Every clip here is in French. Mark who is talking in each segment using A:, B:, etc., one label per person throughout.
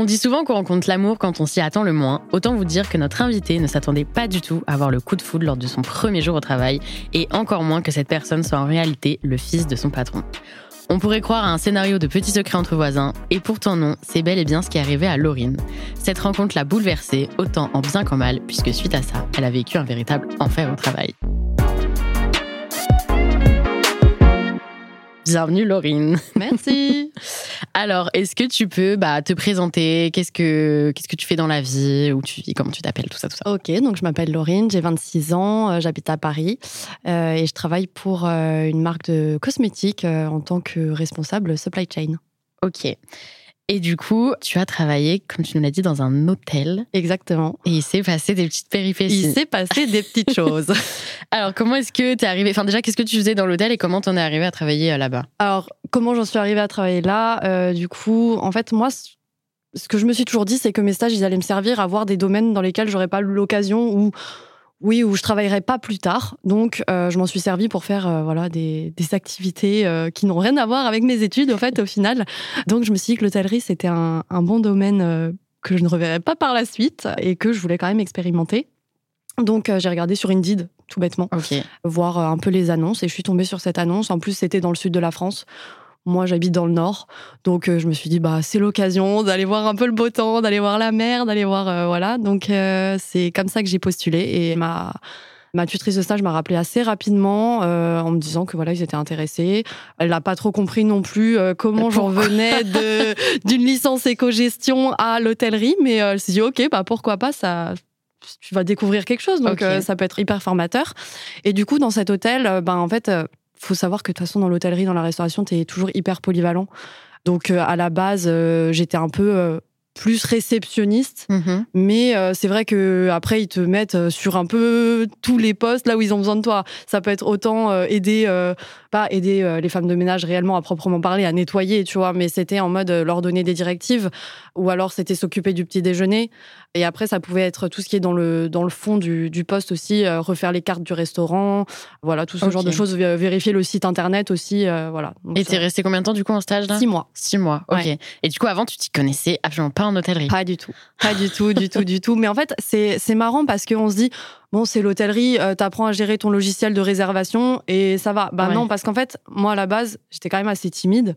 A: On dit souvent qu'on rencontre l'amour quand on s'y attend le moins. Autant vous dire que notre invité ne s'attendait pas du tout à avoir le coup de foudre lors de son premier jour au travail, et encore moins que cette personne soit en réalité le fils de son patron. On pourrait croire à un scénario de petits secrets entre voisins, et pourtant non, c'est bel et bien ce qui est arrivé à Laurine. Cette rencontre l'a bouleversée, autant en bien qu'en mal, puisque suite à ça, elle a vécu un véritable enfer au travail. Bienvenue Laurine.
B: Merci.
A: Alors, est-ce que tu peux bah, te présenter? Qu'est-ce que qu'est-ce que tu fais dans la vie? Où tu vis? Comment tu t'appelles? Tout ça, tout ça.
B: ok, donc je m'appelle Laurine, j'ai 26 ans, euh, j'habite à Paris euh, et je travaille pour euh, une marque de cosmétiques euh, en tant que responsable supply chain.
A: Ok. Et du coup, tu as travaillé, comme tu nous l'as dit, dans un hôtel.
B: Exactement.
A: Et il s'est passé des petites péripéties.
B: Il s'est passé des petites choses.
A: Alors, comment est-ce que tu es arrivé Enfin, déjà, qu'est-ce que tu faisais dans l'hôtel et comment t'en es arrivé à travailler euh, là-bas?
B: Alors, comment j'en suis arrivée à travailler là? Euh, Du coup, en fait, moi, ce que je me suis toujours dit, c'est que mes stages, ils allaient me servir à voir des domaines dans lesquels j'aurais pas eu l'occasion ou oui, où je travaillerai pas plus tard. Donc, euh, je m'en suis servi pour faire euh, voilà des, des activités euh, qui n'ont rien à voir avec mes études, au fait, au final. Donc, je me suis dit que l'hôtellerie, c'était un, un bon domaine euh, que je ne reverrai pas par la suite et que je voulais quand même expérimenter. Donc, euh, j'ai regardé sur Indeed, tout bêtement
A: Ok.
B: voir euh, un peu les annonces et je suis tombée sur cette annonce. En plus, c'était dans le sud de la France. Moi, j'habite dans le nord, donc euh, je me suis dit bah c'est l'occasion d'aller voir un peu le beau temps, d'aller voir la mer, d'aller voir euh, voilà. Donc euh, c'est comme ça que j'ai postulé et ma ma tutrice de stage m'a rappelé assez rapidement euh, en me disant que voilà ils étaient intéressés. Elle n'a pas trop compris non plus euh, comment j'en venais de d'une licence éco-gestion à l'hôtellerie, mais elle s'est dit ok bah pourquoi pas ça tu vas découvrir quelque chose donc euh, ça peut être hyper formateur. Et du coup, dans cet hôtel, ben, en fait, faut savoir que de toute façon, dans l'hôtellerie, dans la restauration, tu es toujours hyper polyvalent. Donc, euh, à la base, euh, j'étais un peu euh, plus réceptionniste.
A: Mhm.
B: Mais euh, c'est vrai que après ils te mettent euh, sur un peu tous les postes là où ils ont besoin de toi. Ça peut être autant euh, aider, euh, pas aider les femmes de ménage réellement à proprement parler, à nettoyer, tu vois, mais c'était en mode leur donner des directives, ou alors c'était s'occuper du petit déjeuner. Et après ça pouvait être tout ce qui est dans le dans le fond du, du poste aussi, refaire les cartes du restaurant, voilà tout ce genre de choses, vé- vérifier le site internet aussi, voilà. Donc,
A: Et t'es resté combien de temps du coup en stage là?
B: Six mois.
A: Six mois. Ok.
B: Ouais.
A: Et du coup, avant, tu t'y connaissais absolument pas en hôtellerie.
B: Pas du tout. Pas du tout, du tout, du tout. Mais en fait, c'est c'est marrant parce qu'on se dit, bon, c'est l'hôtellerie, euh, t'apprends à gérer ton logiciel de réservation et ça va. Bah
A: Ouais.
B: non, parce qu'en fait, moi, à la base, j'étais quand même assez timide.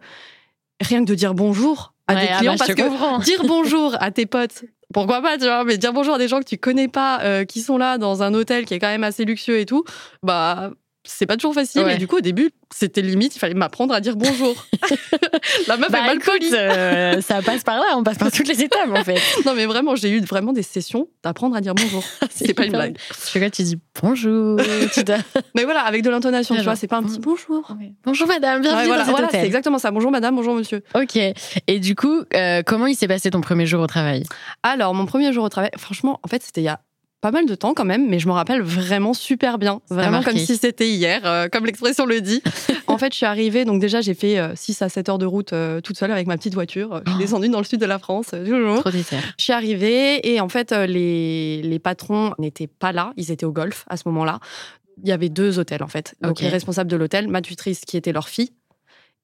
B: Rien que de dire bonjour à
A: Ouais,
B: des
A: ah
B: clients,
A: bah, je
B: parce que
A: comprends.
B: dire bonjour à tes potes, pourquoi pas, tu vois, mais dire bonjour à des gens que tu connais pas, euh, qui sont là dans un hôtel qui est quand même assez luxueux et tout, bah. C'est pas toujours facile.
A: Ouais.
B: Et du coup, au début, c'était limite, il fallait m'apprendre à dire bonjour. la meuf
A: Bah,
B: est mal polie.
A: euh, ça passe par là, on passe par toutes les étapes en fait.
B: Non, mais vraiment, j'ai eu vraiment des sessions d'apprendre à dire bonjour. C'est pas une blague.
A: Tu vois, tu dis bonjour. tu
B: Mais voilà, avec de l'intonation, tu vois, c'est pas un petit bonjour.
A: Ouais. Bonjour madame, bienvenue
B: Ouais, voilà,
A: dans
B: voilà, c'est exactement ça. Bonjour madame, bonjour monsieur.
A: Ok. Et du coup, euh, comment il s'est passé ton premier jour au travail?
B: Alors, mon premier jour au travail, franchement, en fait, c'était il y a pas mal de temps quand même, mais je me rappelle vraiment super bien. Vraiment comme si c'était hier, euh, comme l'expression le dit. en fait, je suis arrivée, donc déjà, j'ai fait 6 à 7 heures de route euh, toute seule avec ma petite voiture. Je suis
A: Oh.
B: descendue dans le sud de la France, euh.
A: Trop.
B: Je suis arrivée et en fait, euh, les, les patrons n'étaient pas là, ils étaient au golf à ce moment-là. Il y avait deux hôtels en fait. Donc les responsables de l'hôtel, ma tutrice qui était leur fille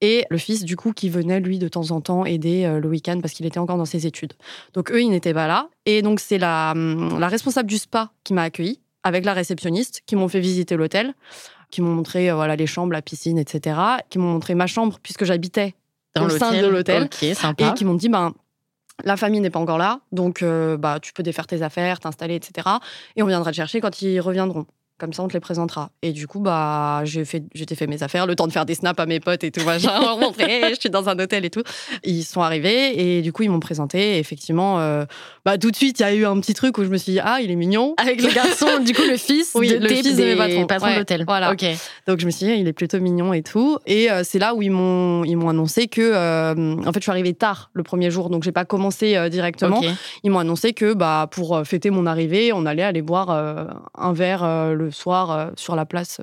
B: et le fils du coup qui venait lui de temps en temps aider euh, le week-end parce qu'il était encore dans ses études. Donc eux, ils n'étaient pas là. Et donc c'est la, hum, la responsable du spa qui m'a accueillie avec la réceptionniste qui m'ont fait visiter l'hôtel, qui m'ont montré euh, voilà les chambres, la piscine, etc. Qui m'ont montré ma chambre puisque j'habitais au sein de l'hôtel
A: Ok, sympa.
B: et qui m'ont dit ben la famille n'est pas encore là, donc euh, bah tu peux défaire tes affaires, t'installer, etc. Et on viendra te chercher quand ils reviendront. Comme ça, on te les présentera. Et du coup, bah, j'ai fait, j'étais fait mes affaires, le temps de faire des snaps à mes potes et tout, machin, leur montrer, je suis dans un hôtel et tout. Ils sont arrivés et du coup, ils m'ont présenté. Et effectivement, euh, bah, tout de suite, il y a eu un petit truc où je me suis dit, ah, il est mignon.
A: Avec le garçon, du coup, le fils,
B: Oui,
A: de,
B: le
A: des-
B: fils de mes
A: des
B: patrons.
A: de
B: Ouais,
A: l'hôtel.
B: voilà. Donc je me suis dit, il est plutôt mignon et tout. Et euh, c'est là où ils m'ont, ils m'ont annoncé que, euh, en fait, je suis arrivée tard le premier jour, donc j'ai pas commencé directement. Ils m'ont annoncé que, bah, pour fêter mon arrivée, on allait aller boire un verre euh, le soir euh, sur la place.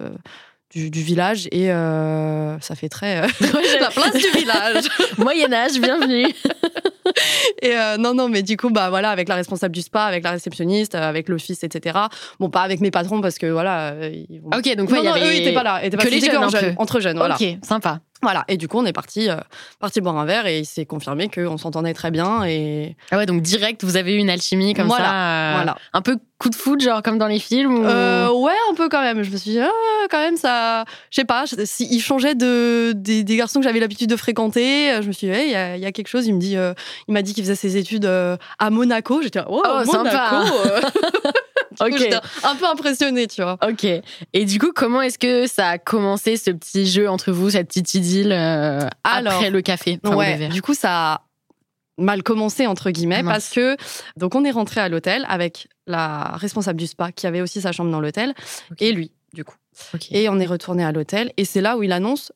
B: du, du village et euh, ça fait très euh, la place du village
A: Moyen Âge, bienvenue.
B: et euh, non non mais du coup bah voilà avec la responsable du spa avec la réceptionniste euh, avec fils etc bon pas avec mes patrons parce que voilà ils vont...
A: Ok, donc ouais, y
B: non,
A: avait
B: eux ils étaient pas là ils étaient pas
A: que les jeunes,
B: entre jeunes voilà
A: Ok, sympa.
B: Voilà, et du coup, on est parti, euh, parti boire un verre et il s'est confirmé qu'on s'entendait très bien. Et...
A: Ah ouais, donc direct, vous avez eu une alchimie comme
B: Voilà,
A: ça. euh,
B: voilà.
A: Un peu coup de foot, genre comme dans les films ou-
B: Euh, ouais, un peu quand même. Je me suis dit, ah, quand même, ça. Je sais pas, s'il changeait de, des, des garçons que j'avais l'habitude de fréquenter, euh, je me suis dit, hey, il y, a- il y a quelque chose. Il dit, il m'a dit qu'il faisait ses études à Monaco. J'étais, oh,
A: Oh,
B: Monaco
A: sympa.
B: Du coup, un peu impressionnée, tu vois.
A: Ok. Et du coup, comment est-ce que ça a commencé ce petit jeu entre vous, cette petite idylle euh,
B: Alors,
A: après le café? Enfin,
B: ouais, du coup, ça a mal commencé, entre guillemets,
A: mince.
B: parce que. Donc, on est rentré à l'hôtel avec la responsable du spa qui avait aussi sa chambre dans l'hôtel et lui, du coup. Et on est retourné à l'hôtel et c'est là où il annonce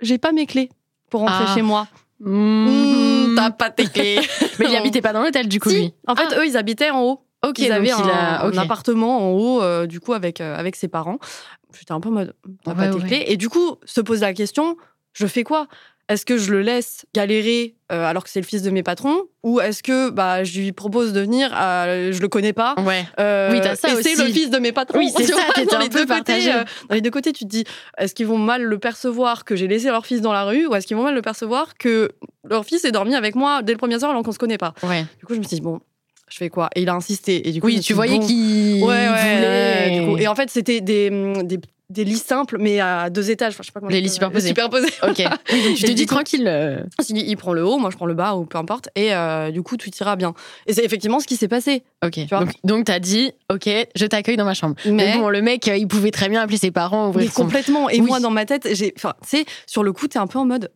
B: J'ai pas mes clés pour rentrer
A: Ah.
B: chez moi.
A: Mmh.
B: Mmh, T'as pas tes clés.
A: Mais il habitait pas dans l'hôtel, du coup,
B: Si,
A: lui.
B: En fait,
A: Ah.
B: eux, ils habitaient en haut.
A: Ok,
B: ils
A: donc il
B: un,
A: a-
B: un appartement en haut, euh, du coup, avec, euh, avec ses parents. J'étais un peu en mode T'as pas tes
A: ouais.
B: clés. Et du coup, se pose la question Je fais quoi? Est-ce que je le laisse galérer euh, alors que c'est le fils de mes patrons? Ou est-ce que bah, je lui propose de venir Je le connais pas?
A: Ouais. Oui, t'as ça
B: et c'est le fils de mes patrons.
A: Oui, c'est ça,
B: vois, dans
A: un
B: les
A: peu
B: deux côtés, dans les deux côtés, tu te dis est-ce qu'ils vont mal le percevoir que j'ai laissé leur fils dans la rue? Ou est-ce qu'ils vont mal le percevoir que leur fils est dormi avec moi dès le premier soir alors qu'on se connaît pas?
A: Ouais.
B: Du coup, je me suis dit bon, je fais quoi? Et il a insisté. Et du coup, je
A: Oui, tu voyais
B: bon,
A: qu'il
B: Ouais, ouais,
A: voulait.
B: du coup. Et en fait, c'était des, hum, des, des lits simples, mais à deux étages. Enfin, je sais pas comment je
A: lits superposés.
B: Superposés.
A: Ok. Tu
B: Et
A: te dis tranquille. euh,
B: Il prend le haut, moi je prends le bas, ou peu importe. Et euh, du coup, tout ira bien. Et c'est effectivement ce qui s'est passé.
A: Ok.
B: vois?
A: Donc, donc t'as dit, ok, je t'accueille dans ma chambre. Mais,
B: Mais,
A: bon, le mec, euh, il pouvait très bien appeler ses parents,
B: mais
A: ouvrir son.
B: complètement. Et
A: Oui.
B: moi, dans ma tête, j'ai. Enfin, tu sais, sur le coup, t'es un peu en mode.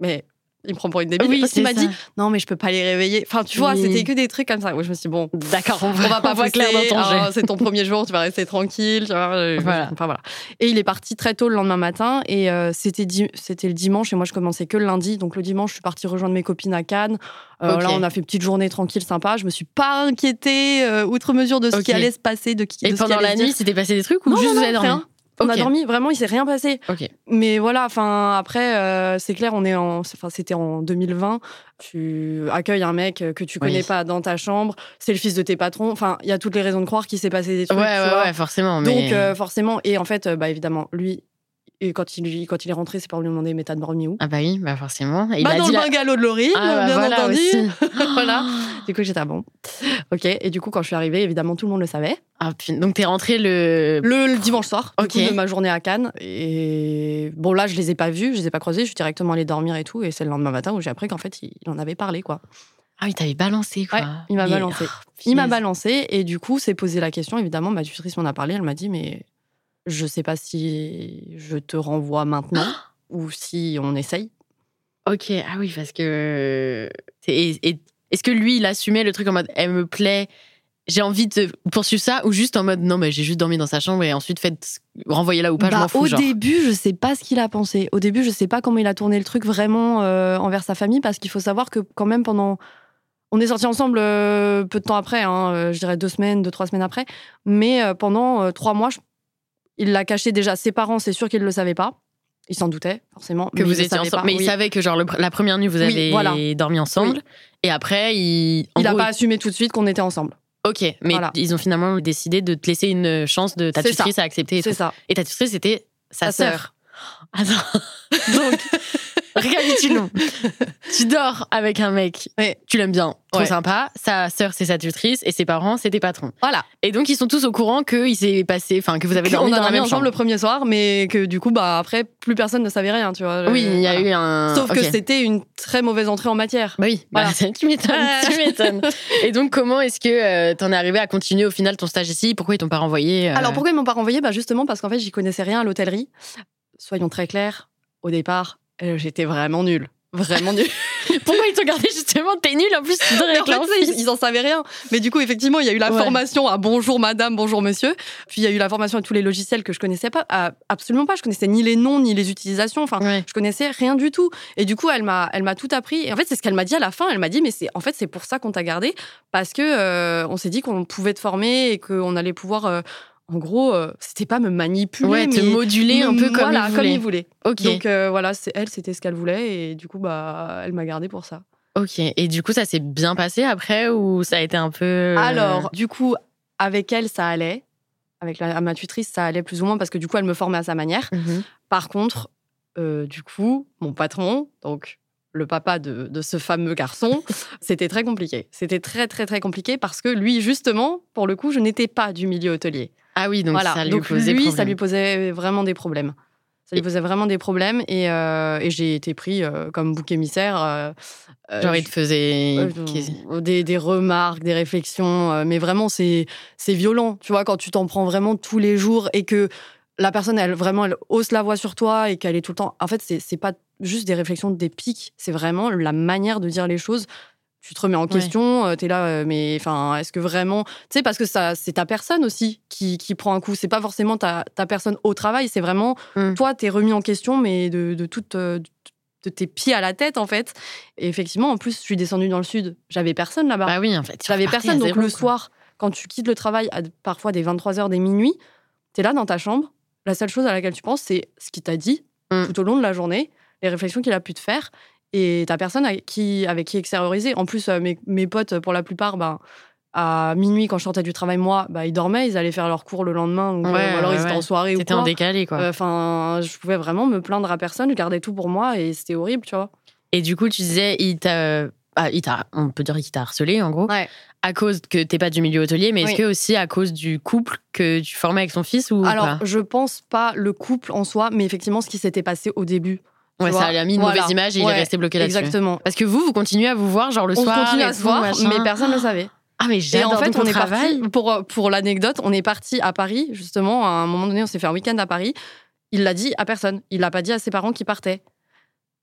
B: Mais il me prend pour une débile.
A: Oui,
B: parce qu'il m'a dit, non, mais je peux pas les réveiller. Enfin, tu vois,
A: Oui.
B: c'était que des trucs comme ça. Où je me suis dit, bon,
A: D'accord, on va,
B: pas
A: voit clair
B: pousser,
A: dans ton jeu.
B: c'est ton premier jour, tu vas rester tranquille. Tu vois,
A: Voilà.
B: Enfin, voilà. Et il est parti très tôt le lendemain matin et euh, c'était c'était le dimanche et moi je commençais que le lundi. Donc le dimanche, je suis partie rejoindre mes copines à Cannes. Euh. Là, on a fait une petite journée tranquille, sympa. Je me suis pas inquiétée euh, outre mesure de ce qui allait se passer, de, qui,
A: Et
B: de ce qui
A: pendant la nuit, s'était passé des trucs ou
B: non,
A: juste
B: non,
A: vous
B: non,
A: avez dormi
B: On a dormi, vraiment, il s'est rien passé. Mais voilà, enfin après, euh, c'est clair, on est en, enfin c'était en 2020. Tu accueilles un mec que tu connais
A: Oui.
B: pas dans ta chambre, c'est le fils de tes patrons. Enfin, il y a toutes les raisons de croire qu'il s'est passé des
A: Ouais,
B: trucs.
A: ouais,
B: vois.
A: ouais, forcément.
B: Donc euh, forcément, et en fait, euh, bah évidemment, lui, et quand il quand il est rentré, ses parents lui ont demandé mais t'as dormi où?
A: Ah bah oui, bah forcément. Et il
B: Bah
A: a
B: dans
A: dit
B: le
A: la-
B: bungalow de Laurie,
A: Ah bah
B: bien
A: voilà
B: entendu.
A: aussi.
B: Voilà. Du coup, j'étais ah bon? Ok. Et du coup, quand je suis arrivée, évidemment, tout le monde le savait.
A: Ah, putain. donc t'es rentré le.
B: Le, le dimanche soir, du
A: Ok.
B: coup, de ma journée à Cannes. Et bon, là, je les ai pas vus, je les ai pas croisés. Je suis directement allée dormir et tout. Et c'est le lendemain matin où j'ai appris qu'en fait, il, en avait parlé, quoi.
A: Ah oui, t'avais balancé quoi.
B: Ouais, il m'a balancé.
A: Oh,
B: Il m'a balancé et du coup, s'est posé la question. Évidemment, ma tutrice m'en a parlé. Elle m'a dit, mais je sais pas si je te renvoie maintenant ou si on essaye.
A: Ok, ah oui, parce que. Et, et- est-ce que lui, il assumait le truc en mode elle me plaît, j'ai envie de poursuivre ça, ou juste en mode non, mais j'ai juste dormi dans sa chambre et ensuite faites renvoyez là ou pas, je
B: Bah,
A: m'en fous.
B: au
A: genre.
B: début, je sais pas ce qu'il a pensé. Au début, je sais pas comment il a tourné le truc vraiment euh, envers sa famille parce qu'il faut savoir que quand même pendant on est sortis ensemble euh, peu de temps après, hein, euh, je dirais deux semaines, deux trois semaines après, mais euh, pendant trois mois, je- il l'a caché déjà. Ses parents, c'est sûr qu'ils le savaient pas. Ils s'en doutaient forcément.
A: que
B: mais
A: vous
B: ils
A: étiez
B: savaient
A: ensemble.
B: pas.
A: Mais
B: Oui.
A: il savait que genre le- la première nuit vous avez
B: voilà.
A: dormi ensemble et après il. en
B: Il a
A: gros,
B: pas assumé tout de suite qu'on était ensemble.
A: Ok, mais
B: Voilà.
A: ils ont finalement décidé de te laisser une chance de ta tutrice à accepter. Et,
B: C'est ça.
A: et ta tutrice c'était sa,
B: Sa
A: sœur. Attends. Donc, récapitulons. tu dors avec un mec,
B: Ouais.
A: tu l'aimes bien, trop
B: Ouais.
A: sympa. Sa sœur, c'est sa tutrice et ses parents, c'est tes patrons.
B: Voilà.
A: Et donc, ils sont tous au courant que il s'est passé, enfin, que vous avez
B: on
A: dormi dans la même
B: ensemble
A: chambre.
B: le premier soir, mais que du coup, bah après, plus personne ne savait rien, tu vois.
A: Oui, il y a eu un.
B: Sauf que c'était une très mauvaise entrée en matière.
A: Bah oui, bah, tu m'étonnes, tu m'étonnes. Et donc, comment est-ce que euh, t'en es arrivé à continuer au final ton stage ici? Pourquoi ils t'ont pas renvoyé euh,
B: Alors pourquoi ils m'ont pas renvoyé? Bah Justement parce qu'en fait, j'y connaissais rien à l'hôtellerie. Soyons très clairs, au départ, euh, j'étais vraiment nulle. Vraiment nulle.
A: pourquoi ils t'ont gardé justement T'es nul en plus,
B: en fait, ils, ils en savaient rien. Mais du coup, effectivement, il y a eu la
A: Ouais.
B: formation à bonjour madame, bonjour monsieur. Puis il y a eu la formation à tous les logiciels que je connaissais pas. à- absolument pas. Je connaissais ni les noms, ni les utilisations. Enfin,
A: Ouais.
B: je connaissais rien du tout. Et du coup, elle m'a, elle m'a tout appris. Et en fait, c'est ce qu'elle m'a dit à la fin. Elle m'a dit, mais c'est, en fait, c'est pour ça qu'on t'a gardé, parce que euh, on s'est dit qu'on pouvait te former et qu'on allait pouvoir, euh, en gros, euh, c'était pas me manipuler,
A: Ouais, te
B: mais
A: moduler un peu comme
B: voilà,
A: ils
B: comme il voulait.
A: Ok.
B: Donc euh, voilà, c'est elle, c'était ce qu'elle voulait, et du coup, bah, elle m'a gardé pour ça.
A: Ok. Et du coup, ça s'est bien passé après ou ça a été un peu.
B: Alors, du coup, avec elle, ça allait. Avec la, ma tutrice, ça allait plus ou moins parce que du coup, elle me formait à sa manière.
A: Mhm.
B: Par contre, euh, du coup, mon patron, donc le papa de, de ce fameux garçon, c'était très compliqué. C'était très, très, très compliqué parce que lui, justement, pour le coup, je n'étais pas du milieu hôtelier.
A: Ah oui, donc
B: Voilà.
A: ça lui
B: Donc
A: posait
B: lui, ça lui posait vraiment des problèmes. Ça lui posait vraiment des problèmes et, euh, et j'ai été pris euh, comme bouc émissaire. euh,
A: Genre, il te faisait.
B: des, des remarques, des réflexions, mais vraiment c'est violent, tu vois, quand tu t'en prends vraiment tous les jours et que la personne, elle vraiment, elle hausse la voix sur toi et qu'elle est tout le temps. En fait, c'est pas juste des réflexions, des pics, c'est vraiment la manière de dire les choses. Tu te remets en question, tu es là, euh, mais enfin, est-ce que vraiment. Tu sais, parce que ça, c'est ta personne aussi qui, qui prend un coup. C'est pas forcément ta, ta personne au travail, c'est vraiment
A: Mm.
B: toi, t'es remis en question, mais de, de toute. euh, de tes pieds à la tête, en fait. Et effectivement, en plus, je suis descendue dans le sud. J'avais personne là-bas.
A: Bah oui, en fait.
B: J'avais personne. Donc
A: zéro,
B: le
A: quoi.
B: soir, quand tu quittes le travail à parfois des 23h, des minuit, tu es là dans ta chambre. La seule chose à laquelle tu penses, c'est ce qu'il t'a dit
A: Mm.
B: tout au long de la journée, les réflexions qu'il a pu te faire. Et ta personne avec qui, avec qui extérioriser. En plus, euh, mes, mes potes, pour la plupart, ben, à minuit, quand je sortais du travail, moi, bah, ils dormaient, ils allaient faire leur cours le lendemain, ou, euh,
A: Ouais,
B: alors
A: ouais,
B: ils étaient
A: ouais.
B: en soirée ou
A: T'étais en décalé, quoi.
B: Enfin, je pouvais vraiment me plaindre à personne, je gardais tout pour moi et c'était horrible, tu vois.
A: Et du coup, tu disais, il t'a. ah, il t'a, on peut dire qu'il t'a harcelé en gros,
B: Ouais.
A: à cause que t'es pas du milieu hôtelier, mais est-ce que aussi à cause du couple que tu formais avec son fils ou
B: Alors,
A: pas?
B: je pense pas le couple en soi, mais effectivement ce qui s'était passé au début.
A: Ouais, ça lui a mis une
B: Voilà.
A: mauvaise image et il est resté bloqué là-dessus.
B: Exactement.
A: Parce que vous, vous continuez à vous voir genre le
B: On
A: soir.
B: continue
A: et
B: à se voir,
A: machin.
B: mais personne ne le savait.
A: Ah mais j'adore.
B: en fait,
A: Donc,
B: on est parti pour pour l'anecdote, on est parti à Paris justement. À un moment donné, on s'est fait un week-end à Paris. Il l'a dit à personne. Il l'a pas dit à ses parents qui partaient.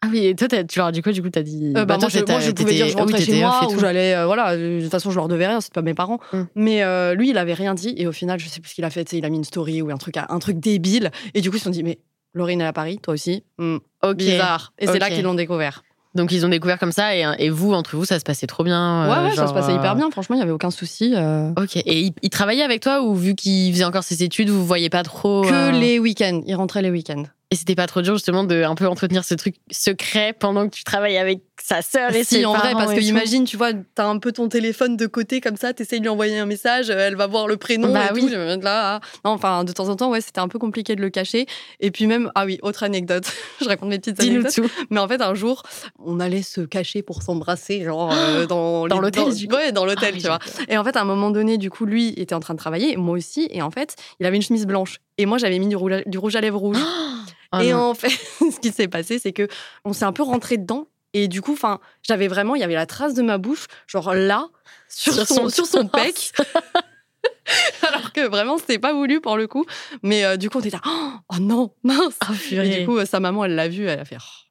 A: Ah oui, et toi, tu leur as dit quoi du coup T'as dit.
B: Euh, bah,
A: toi,
B: moi, je,
A: t'étais-
B: moi, je pouvais dire je
A: ah oui,
B: rentrais chez
A: t'étais off
B: moi ou j'allais. euh, voilà, de toute façon, je leur devais rien, c'est pas mes parents.
A: Mm.
B: Mais euh, lui, il avait rien dit. Et au final, je sais plus ce qu'il a fait. Il a mis une story ou un truc, un truc débile. Et du coup, ils se sont dit, mais Laurine est à Paris, toi aussi Hmm,
A: Ok.
B: Bizarre. Et c'est là qu'ils l'ont découvert.
A: Donc ils ont découvert comme ça et, et vous, entre vous, ça se passait trop bien.
B: Ouais,
A: euh,
B: ouais, ça
A: genre,
B: se passait
A: euh,
B: hyper bien. Franchement, il y avait aucun souci. euh,
A: Ok. Et il, il travaillait avec toi ou vu qu'il faisait encore ses études, vous voyez pas trop
B: Que
A: euh,
B: les week-ends. Il rentrait les week-ends.
A: Et c'était pas trop dur justement de un peu entretenir ce truc secret pendant que tu travailles avec sa sœur et ses
B: Si, en vrai, parce que
A: tout.
B: imagine, tu vois, t'as un peu ton téléphone de côté comme ça, t'essayes de lui envoyer un message, euh, elle va voir le prénom
A: Bah
B: et
A: oui.
B: tout. là. ah. Non, enfin, de temps en temps, ouais, c'était un peu compliqué de le cacher. Et puis même, ah oui, autre anecdote. je raconte mes petites anecdotes.
A: tout.
B: Mais en fait, un jour, on allait se cacher pour s'embrasser, genre euh, dans,
A: Dans l'hôtel,
B: dans- Ouais, dans l'hôtel,
A: Ah
B: tu vois. Et en fait, à un moment donné, du coup, lui était en train de travailler, moi aussi. Et en fait, il avait une chemise blanche. Et moi, j'avais mis du rouge, à, du rouge à lèvres rouge.
A: Oh
B: et
A: non.
B: en fait, ce qui s'est passé, c'est que on s'est un peu rentré dedans. Et du coup, enfin, j'avais vraiment, il y avait la trace de ma bouche, genre là, sur,
A: Sur
B: son,
A: son
B: sur son pec. Alors que vraiment, c'était pas voulu pour le coup. Mais euh, du coup, on était là, oh non, mince.
A: Oh,
B: Et du coup, euh, sa maman, elle l'a vu, elle a fait. oh.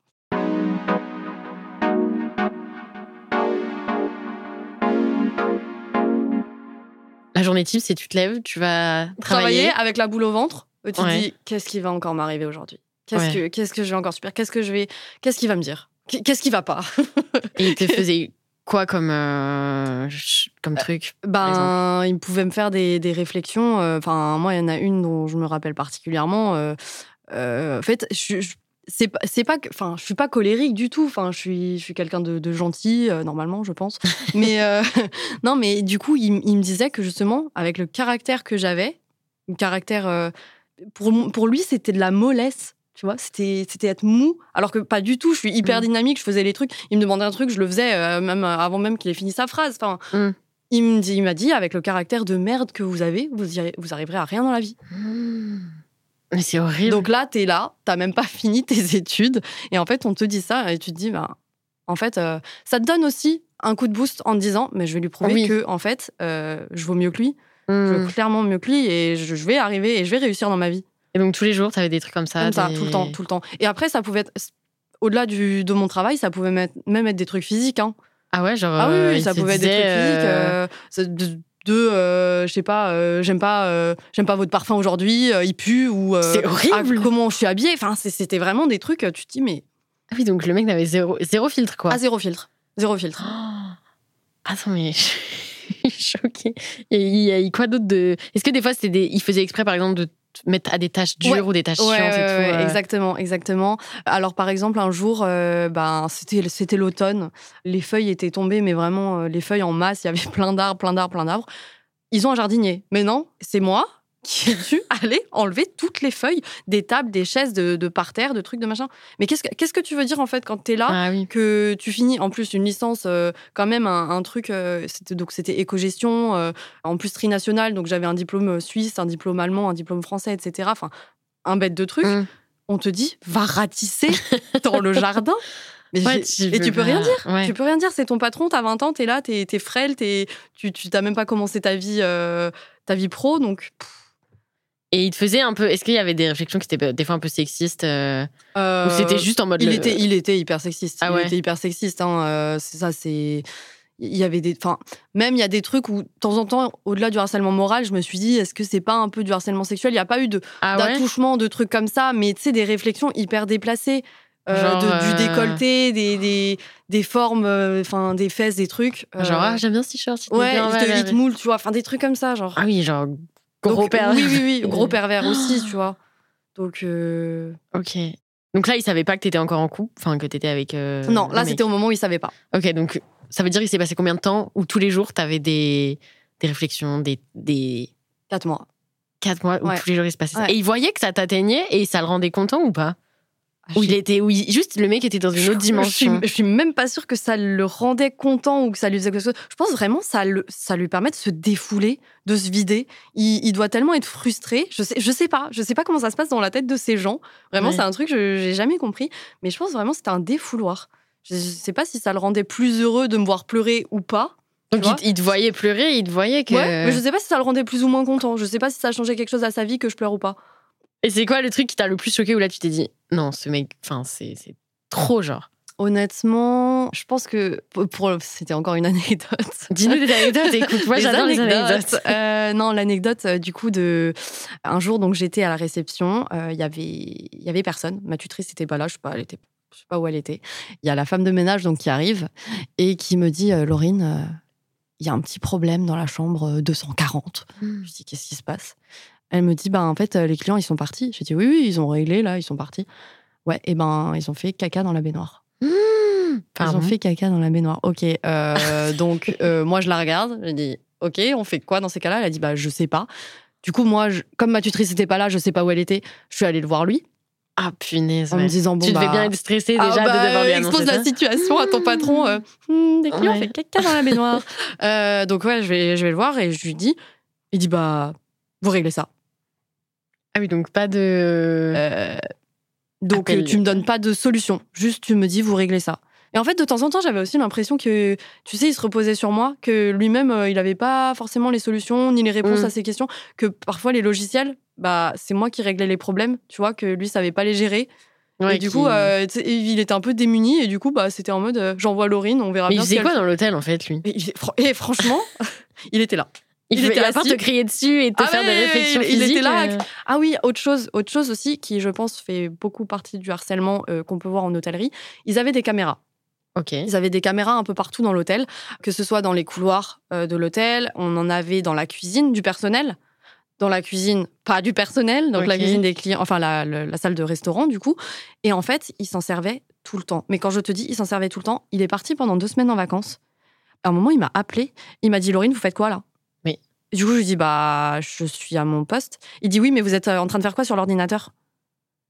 A: La journée type, c'est tu te lèves, tu vas
B: travailler
A: travailler.
B: avec la boule au ventre. et Tu te dis, qu'est-ce qui va encore m'arriver aujourd'hui? Qu'est-ce
A: Ouais.
B: que qu'est-ce que je vais encore super Qu'est-ce que je vais Qu'est-ce qu'il va me dire? Qu'est-ce qui va pas?
A: Et il te faisait quoi comme, euh, comme truc
B: Ben, il pouvait me faire des, des réflexions. euh, Enfin, moi, il y en a une dont je me rappelle particulièrement. euh, euh, en fait, je, je- c'est pas, c'est pas que, enfin, je suis pas colérique du tout. Enfin, je suis, je suis quelqu'un de, de gentil euh, normalement, je pense. mais euh, non, mais du coup, il, me disait que justement, avec le caractère que j'avais, caractère, euh, pour, pour lui, c'était de la mollesse. Tu vois, c'était c'était être mou, alors que pas du tout. Je suis hyper
A: Mm.
B: dynamique, je faisais les trucs. Il me demandait un truc, je le faisais euh, même avant même qu'il ait fini sa phrase. Enfin,
A: Mm.
B: il dit, m'a dit, avec le caractère de merde que vous avez, vous, y- vous arriverez à rien dans la vie.
A: Mais c'est horrible.
B: Donc là, t'es là, t'as même pas fini tes études, et en fait, on te dit ça, et tu te dis, bah, en fait, euh, ça te donne aussi un coup de boost en te disant, mais je vais lui prouver
A: Oui.
B: que, en fait, euh, je vaux mieux que lui, je
A: Mmh.
B: vaux clairement mieux que lui, et je, je vais arriver et je vais réussir dans ma vie.
A: Et donc tous les jours, t'avais des trucs comme ça.
B: Comme ça,
A: des-
B: tout le temps, tout le temps. Et après, ça pouvait être, au-delà du, de mon travail, ça pouvait mettre- même être des trucs physiques. Hein.
A: Ah ouais, genre.
B: Ah oui,
A: euh,
B: oui,
A: il
B: ça pouvait être des trucs physiques.
A: euh,
B: euh, de, euh, je sais pas, euh, j'aime pas, euh, j'aime pas votre parfum aujourd'hui, euh, il pue ou. euh,
A: C'est horrible.
B: ah, comment je suis habillée. Enfin, c'était vraiment des trucs. Tu te dis mais
A: Ah oui, donc le mec n'avait zéro, zéro filtre quoi.
B: à zéro filtre, zéro filtre.
A: Oh. Attends, mais je suis choquée. Et il y a quoi d'autre de. Est-ce que des fois, c'était des... il faisait exprès, par exemple, de mettre à des tâches dures
B: Ouais.
A: ou des tâches
B: Ouais,
A: chiantes
B: ouais,
A: et tout euh,
B: exactement, exactement. Alors par exemple un jour, euh, ben c'était c'était l'automne, les feuilles étaient tombées, mais vraiment euh, les feuilles en masse, il y avait plein d'arbres, plein d'arbres, plein d'arbres. Ils ont un jardinier, mais non, c'est moi qui a dû aller enlever toutes les feuilles des tables, des chaises, de, de parterre, de trucs, de machin. Mais qu'est-ce que, qu'est-ce que tu veux dire en fait quand t'es là
A: Ah oui.
B: que tu finis en plus une licence euh, quand même un, un truc euh, c'était donc c'était éco-gestion euh, en plus trinational donc j'avais un diplôme suisse un diplôme allemand un diplôme français etc enfin un bête de trucs
A: Mm.
B: on te dit va ratisser dans le jardin mais
A: Ouais,
B: j'ai-
A: tu
B: et tu
A: peux
B: rien dire
A: Ouais.
B: tu peux rien dire c'est ton patron t'as 20 ans t'es là t'es es frêle t'es- tu tu t'as même pas commencé ta vie ta vie pro donc
A: Et il te faisait un peu. Est-ce qu'il y avait des réflexions qui étaient des fois un peu sexistes euh,
B: euh,
A: Ou c'était juste en mode.
B: il
A: le-
B: était il était hyper sexiste
A: Ah
B: il
A: ouais.
B: était hyper sexiste hein, euh, c'est ça c'est il y avait des enfin même il y a des trucs où de temps en temps au-delà du harcèlement moral je me suis dit est-ce que c'est pas un peu du harcèlement sexuel? Il y a pas eu de
A: Ah ouais?
B: d'attouchement de trucs comme ça mais tu sais des réflexions hyper déplacées euh,
A: Genre,
B: de- du
A: euh,
B: décolleté des, des, des formes euh, enfin des fesses des trucs euh,
A: Genre, ah, j'aime bien ce t-shirt.
B: ouais
A: bien,
B: il te,
A: ouais,
B: il te moule tu vois enfin des trucs comme ça genre
A: Ah oui, genre, gros
B: Donc,
A: père.
B: oui oui oui gros pervers aussi tu vois donc euh,
A: Ok. Donc là, il savait pas que t'étais encore en couple, enfin que t'étais avec. euh,
B: non là c'était au moment où il savait pas
A: Ok, donc ça veut dire qu'il s'est passé combien de temps où tous les jours t'avais des, des réflexions, des, des
B: quatre mois
A: quatre mois où
B: Ouais.
A: tous les jours il se passait ça. Et il voyait que ça t'atteignait et ça le rendait content ou pas?
B: Ah,
A: Ou il était, où il- juste le mec était dans une autre
B: Je
A: dimension.
B: je suis même pas sûre que ça le rendait content ou que ça lui faisait quelque chose. Je pense vraiment que ça, le, ça lui permet de se défouler, de se vider. Il, il doit tellement être frustré. Je sais, je sais pas. Je sais pas comment ça se passe dans la tête de ces gens. Vraiment,
A: Ouais.
B: c'est un truc que je- j'ai jamais compris. Mais je pense vraiment que c'était un défouloir. Je, je sais pas si ça le rendait plus heureux de me voir pleurer ou pas.
A: Donc il, te- il te voyait pleurer, il te voyait que.
B: Ouais, mais je sais pas si ça le rendait plus ou moins content. Je sais pas si ça a changé quelque chose à sa vie que je pleure ou pas.
A: Et c'est quoi le truc qui t'a le plus choqué où là tu t'es dit non, ce mec, enfin c'est trop genre.
B: Honnêtement, je pense que pour, c'était encore une anecdote.
A: Dis-nous des anecdotes, écoute, moi j'adore les anecdotes.
B: Euh, non, l'anecdote euh, du coup de un jour donc j'étais à la réception, euh, il y avait il y avait personne, ma tutrice n'était pas là, je sais pas, elle était je sais pas où elle était. Il y a la femme de ménage donc qui arrive et qui me dit euh, Laurine, euh, il y a un petit problème dans la chambre euh, 240. Je lui dis qu'est-ce qui se passe? Elle me dit bah en fait euh, les clients ils sont partis. J'ai dit oui oui, ils ont réglé là, ils sont partis. Ouais, et ben ils ont fait caca dans la baignoire. Ils
A: Pardon.
B: ont fait caca dans la baignoire. Ok. euh, donc, euh, moi, je la regarde. Je dis, ok, on fait quoi dans ces cas-là? Elle a dit, bah, je sais pas. Du coup, moi, je- comme ma tutrice n'était pas là, je sais pas où elle était. Je suis allée le voir lui
A: Ah punaise.
B: en
A: ouais.
B: me disant, bon,
A: tu devais
B: bah,
A: bien être stressée
B: ah,
A: déjà
B: bah,
A: de devoir lui
B: expose la situation à ton patron. euh, Hmm, des clients
A: Ouais.
B: fait caca dans la baignoire. Euh, donc, ouais, je vais, je vais le voir et je lui dis, il dit, bah, vous réglez ça.
A: Ah oui, donc pas de.
B: Euh, donc, euh, tu me donnes pas de solution. Juste, tu me dis, vous réglez ça. Et en fait, de temps en temps, j'avais aussi l'impression que, tu sais, il se reposait sur moi, que lui-même, euh, il n'avait pas forcément les solutions ni les réponses
A: Mm.
B: à ces questions, que parfois les logiciels, bah, c'est moi qui réglais les problèmes, tu vois, que lui savait pas les gérer.
A: Ouais,
B: et du
A: qui-
B: coup, euh, il était un peu démuni, et du coup, bah, c'était en mode, euh, j'envoie Laurine, on verra
A: Mais il
B: bien.
A: faisait quoi
B: fait.
A: dans l'hôtel en fait lui?
B: Et, il- et franchement, il était là.
A: Il,
B: Il était
A: à part te crier dessus et te
B: Ah
A: faire
B: ouais,
A: des réflexions
B: il- il était
A: physiques.
B: là,
A: euh,
B: Ah oui, autre chose, autre chose aussi qui, je pense, fait beaucoup partie du harcèlement euh, qu'on peut voir en hôtellerie. Ils avaient des caméras.
A: Ok.
B: Ils avaient des caméras un peu partout dans l'hôtel, que ce soit dans les couloirs euh, de l'hôtel, on en avait dans la cuisine du personnel, dans la cuisine pas du personnel, donc la cuisine des clients, enfin la, la salle de restaurant du coup. Et en fait, il s'en servait tout le temps. Mais quand je te dis, il s'en servait tout le temps, il est parti pendant deux semaines en vacances. À un moment, il m'a appelé, il m'a dit Laurine, vous faites quoi là? Du coup, je lui dis bah je suis à mon poste. Il dit oui, mais vous êtes euh, en train de faire quoi sur l'ordinateur?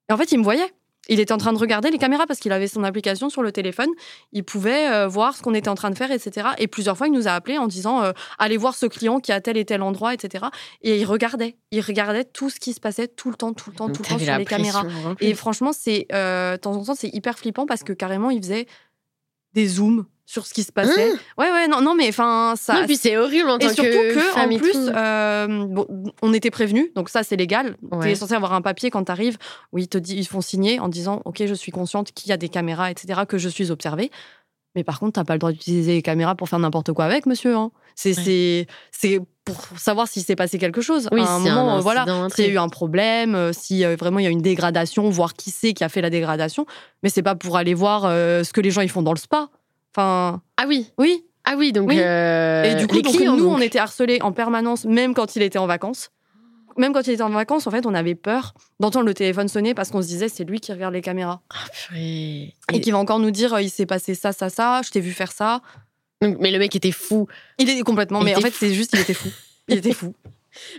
B: Et en fait, il me voyait. Il était en train de regarder les caméras parce qu'il avait son application sur le téléphone. Il pouvait euh, voir ce qu'on était en train de faire, etc. Et plusieurs fois, il nous a appelé en disant euh, allez voir ce client qui a tel et tel endroit, etc. Et il regardait, il regardait tout ce qui se passait tout le temps, tout le temps,
A: Donc,
B: tout le temps sur les caméras. Et franchement, c'est euh, de temps en temps, c'est hyper flippant parce que carrément, il faisait des zooms sur ce qui se passait. ouais, ouais, non, non, mais enfin, ça.
A: Non, puis c'est horrible en tant
B: Et surtout
A: que,
B: en plus, euh, bon, on était prévenus, donc ça c'est légal.
A: Ouais.
B: es censé avoir un papier quand tu arrives où ils te disent, ils font signer en disant, ok, je suis consciente qu'il y a des caméras, etc., que je suis observée. Mais par contre, t'as pas le droit d'utiliser les caméras pour faire n'importe quoi avec, monsieur. hein. C'est
A: Ouais.
B: c'est c'est pour savoir s'il s'est passé quelque chose.
A: Oui,
B: à un moment, euh, voilà, s'il y a
A: truc.
B: eu un problème, euh, si euh, vraiment il y a une dégradation, voir qui c'est qui a fait la dégradation. Mais c'est pas pour aller voir euh, ce que les gens ils font dans le spa. Enfin,
A: Ah oui,
B: oui.
A: ah oui, donc.
B: Oui.
A: euh,
B: Et du coup,
A: les
B: donc,
A: clients,
B: nous,
A: donc.
B: on était harcelés en permanence, même quand il était en vacances. Même quand il était en vacances, en fait, on avait peur d'entendre le téléphone sonner parce qu'on se disait c'est lui qui regarde les caméras
A: Ah, purée.
B: et qui va encore nous dire euh, il s'est passé ça, ça, ça, je t'ai vu faire ça.
A: Donc, mais le mec était fou.
B: Il est complètement,
A: Il
B: mais en fait, c'est juste il était fou. Il était fou.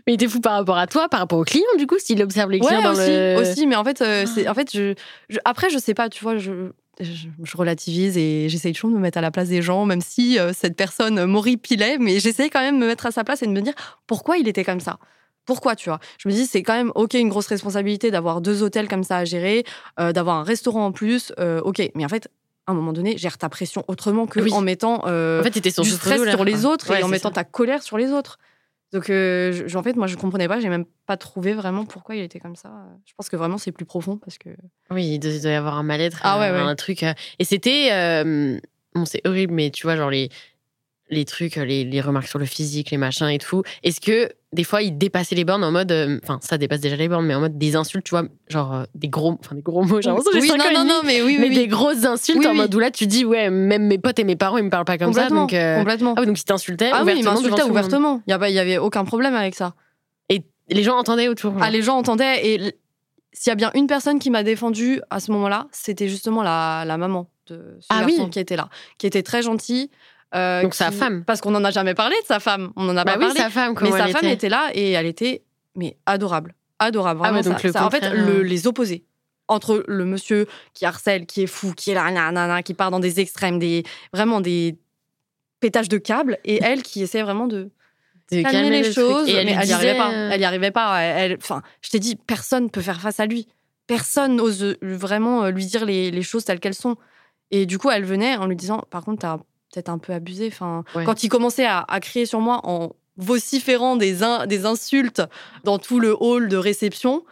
A: Mais il était fou par rapport à toi, par rapport aux clients, du coup, s'il observe les clients
B: Ouais,
A: dans
B: aussi,
A: le.
B: aussi, mais en fait, euh, c'est, en fait, je, je- après, je sais pas, tu vois, je, je, je relativise et j'essaye toujours de me mettre à la place des gens, même si euh, cette personne m'horripilait, mais j'essaye quand même de me mettre à sa place et de me dire pourquoi il était comme ça. Pourquoi, tu vois? Je me dis, c'est quand même, OK, une grosse responsabilité d'avoir deux hôtels comme ça à gérer, euh, d'avoir un restaurant en plus, euh, OK, mais en fait, à un moment donné, gère ta pression autrement que
A: Oui.
B: en mettant
A: En fait,
B: du stress sur les autres
A: Ouais,
B: et en mettant
A: ça.
B: ta colère sur les autres. Donc, euh, je- en fait, moi, je comprenais pas, j'ai même pas trouvé vraiment pourquoi il était comme ça. Je pense que vraiment, c'est plus profond parce que.
A: Oui, il doit il doit y avoir un mal-être,
B: Ah ouais,
A: un,
B: ouais.
A: un truc. euh, Et c'était. euh, Bon, c'est horrible, mais tu vois, genre les, les trucs, les, les remarques sur le physique, les machins et tout. Est-ce que des fois, il dépassait les bornes en mode. euh, Enfin, ça dépasse déjà les bornes, mais en mode des insultes, tu vois, genre euh, des gros, enfin, des gros mots. J'ai
B: oui,
A: cinq
B: non, non, non, mais oui, oui.
A: mais
B: oui.
A: des grosses insultes
B: Oui,
A: en
B: oui.
A: mode où là, tu dis, ouais, même mes potes et mes parents, ils me parlent pas comme ça. Donc, euh,
B: complètement.
A: Ah oui, donc il t'insultait
B: Ah oui,
A: ouvertement tout le monde.
B: ouvertement. Il y avait, il y avait aucun problème avec ça.
A: Et les gens entendaient autour. genre.
B: Ah, les gens entendaient. Et s'il y a bien une personne qui m'a défendue à ce moment-là, c'était justement la, la maman de ce
A: Ah
B: garçon
A: oui.
B: qui était là, qui était très gentille. Euh,
A: Donc sa femme.
B: Parce qu'on n'en a jamais parlé de sa femme. On n'en a
A: Bah
B: pas
A: oui,
B: parlé.
A: sa femme,
B: mais sa
A: elle
B: femme
A: était.
B: était là et elle était mais adorable, adorable.
A: Ah
B: Vraiment,
A: donc
B: ça-
A: le
B: ça- en fait, le-
A: euh.
B: les opposés entre le monsieur qui harcèle, qui est fou, qui est là, nanana, qui part dans des extrêmes, des vraiment des pétages de câbles, et elle qui essaie vraiment de
A: De
B: calmer, les
A: le
B: choses.
A: Et
B: mais elle n'y
A: disait,
B: arrivait pas.
A: euh,
B: Elle y arrivait pas. Elle, enfin, je t'ai dit, personne peut faire face à lui. Personne n'ose vraiment euh, lui dire les, les choses telles qu'elles sont. Et du coup, elle venait en lui disant, par contre, t'as peut-être un peu abusé. Enfin,
A: Ouais.
B: quand il commençait à, à crier sur moi en vociférant des, in- des insultes dans tout le hall de réception,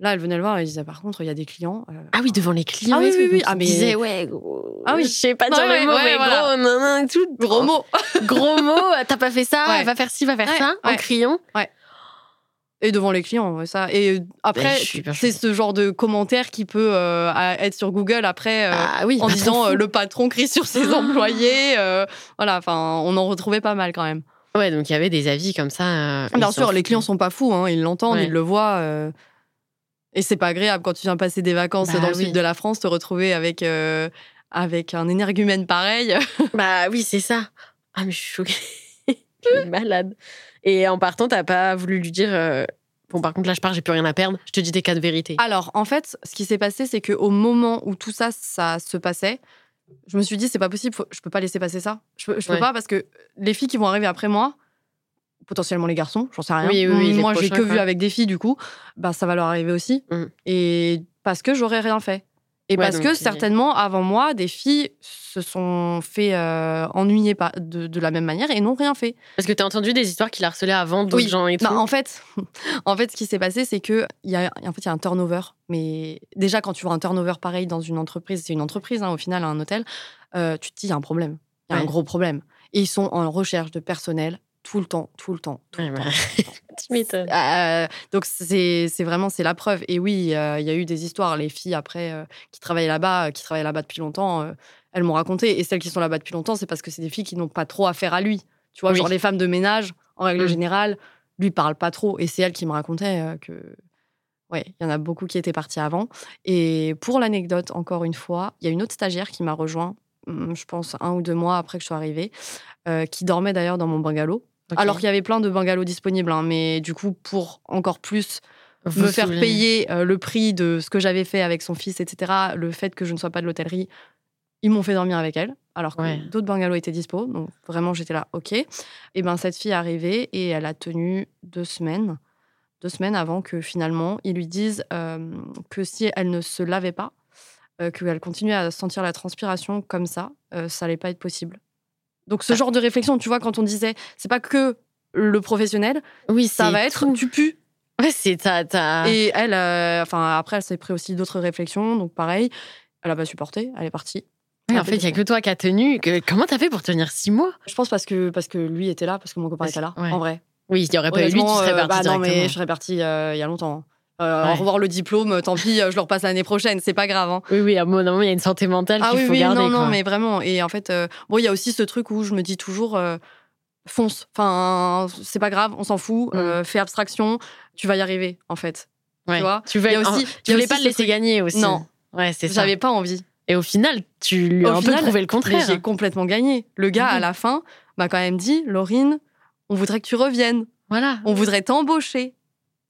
B: là, elle venait le voir et elle disait, par contre, il y a des clients. euh,
A: Ah oui, devant les clients.
B: Ah oui, oui, oui. Ah, mais-
A: disait, ouais, gros.
B: Ah oui.
A: Je sais pas dire le mot,
B: ouais,
A: mais
B: voilà.
A: gros, nan, nan, et tout.
B: Gros mots.
A: Gros mot, t'as pas fait ça,
B: Ouais.
A: va faire ci, va faire
B: Ouais,
A: ça, en
B: ouais. Et devant les clients, ouais, ça. Et euh, après,
A: Ben,
B: c'est ce genre de commentaire qui peut euh, être sur Google après. euh,
A: ah oui,
B: en
A: pas
B: disant euh, le patron crie sur ses employés. voilà, enfin, on en retrouvait pas mal quand même.
A: Ouais, donc il y avait des avis comme ça.
B: Bien sûr, les clients sont pas fous, hein, ils l'entendent,
A: Ouais.
B: ils le voient. et c'est pas agréable quand tu viens passer des vacances
A: Bah
B: dans le
A: oui.
B: sud de la France, te retrouver avec, avec un énergumène pareil.
A: Bah oui, c'est ça. Ah, mais je suis choquée. je suis malade. Et en partant, t'as pas voulu lui dire. euh, Bon, par contre, là, je pars, j'ai plus rien à perdre. Je te dis des cas de vérité.
B: Alors, en fait, ce qui s'est passé, c'est qu'au moment où tout ça, ça se passait, je me suis dit, c'est pas possible, faut- je peux pas laisser passer ça. Je peux, je peux
A: Ouais.
B: pas parce que les filles qui vont arriver après moi, potentiellement les garçons, j'en sais rien.
A: Oui, oui, oui,
B: moi, j'ai que vu avec des filles, du coup, bah, ça va leur arriver aussi.
A: Mm.
B: Et parce que j'aurais rien fait. Et
A: Ouais,
B: parce
A: donc,
B: que certainement, avant moi, des filles se sont fait euh, ennuyer de, de la même manière et n'ont rien fait.
A: Parce que t'as entendu des histoires qu'il harcelait avant d'autres
B: Oui.
A: gens et tout.
B: Non, en fait, en fait, ce qui s'est passé, c'est que il y a, en fait, il y a un turnover. Mais déjà, quand tu vois un turnover pareil dans une entreprise, c'est une entreprise, hein, au final, un hôtel, euh, tu te dis, il y a un problème. Il y a
A: Ouais.
B: un gros problème. Et ils sont en recherche de personnel tout le temps, tout le temps, tout
A: Ouais,
B: le
A: bah,
B: temps. tout le temps.
A: tu m'étonnes.
B: Euh, donc c'est c'est vraiment c'est la preuve et oui euh, il y a eu des histoires les filles après euh, qui travaillaient là-bas euh, qui travaillaient là-bas depuis longtemps euh, elles m'ont raconté et celles qui sont là-bas depuis longtemps c'est parce que c'est des filles qui n'ont pas trop affaire à lui tu vois
A: Oui.
B: genre les femmes de ménage en règle
A: Mm.
B: générale lui parlent pas trop et c'est elle qui me racontait euh, que ouais il y en a beaucoup qui étaient partis avant et pour l'anecdote encore une fois il y a une autre stagiaire qui m'a rejoint hum, je pense un ou deux mois après que je sois arrivée euh, qui dormait d'ailleurs dans mon bungalow Alors qu'il y avait plein de bungalows disponibles, hein, mais du coup, pour encore plus
A: Vous
B: me faire payer euh, le prix de ce que j'avais fait avec son fils, etc., le fait que je ne sois pas de l'hôtellerie, ils m'ont fait dormir avec elle, alors que
A: Ouais.
B: d'autres bungalows étaient dispo. Donc vraiment, j'étais là, ok. Et ben cette fille est arrivée et elle a tenu deux semaines, deux semaines avant que finalement ils lui disent euh, que si elle ne se lavait pas, euh, qu'elle continuait à sentir la transpiration comme ça, euh, ça allait pas être possible. Donc ce
A: Ah.
B: genre de réflexion, tu vois, quand on disait, c'est pas que le professionnel,
A: Oui,
B: ça va être
A: tout.
B: tu pues.
A: Ouais, c'est ta. ta...
B: Et elle, euh, enfin après, elle s'est pris aussi d'autres réflexions, donc pareil, elle a pas supporté, elle est partie.
A: Ouais, en fait, il y a que toi qui as tenu. Que... Comment t'as fait pour tenir six mois?
B: Je pense parce que parce que lui était là, parce que mon copain
A: Parce-
B: était là,
A: ouais.
B: en vrai.
A: Oui, il y aurait pas eu lui, tu serais
B: euh,
A: parti
B: bah non, mais je serais partie euh, il y a longtemps. Euh,
A: Ouais.
B: Au revoir le diplôme, tant pis, euh, je le repasse l'année prochaine, c'est pas grave. hein.
A: Oui, oui, à un moment, il y a une santé mentale
B: Ah
A: qu'il
B: oui,
A: faut
B: oui,
A: garder.
B: non, non, mais vraiment. Et en fait, euh, bon, il y a aussi ce truc où je me dis toujours, euh, fonce. Enfin, c'est pas grave, on s'en fout.
A: Mm.
B: fais abstraction, tu vas y arriver, en fait.
A: Ouais.
B: tu vois,
A: tu, veux
B: y a aussi-
A: tu
B: y a
A: voulais
B: aussi
A: pas le laisser
B: truc-
A: gagner aussi.
B: Non.
A: Ouais, c'est ça.
B: J'avais pas envie.
A: Et au final, tu lui as
B: Au
A: un
B: final,
A: peu prouvé le contraire.
B: j'ai complètement gagné. Le gars, à la fin, m'a quand même dit Laurine, on voudrait que tu reviennes.
A: Voilà.
B: On voudrait t'embaucher.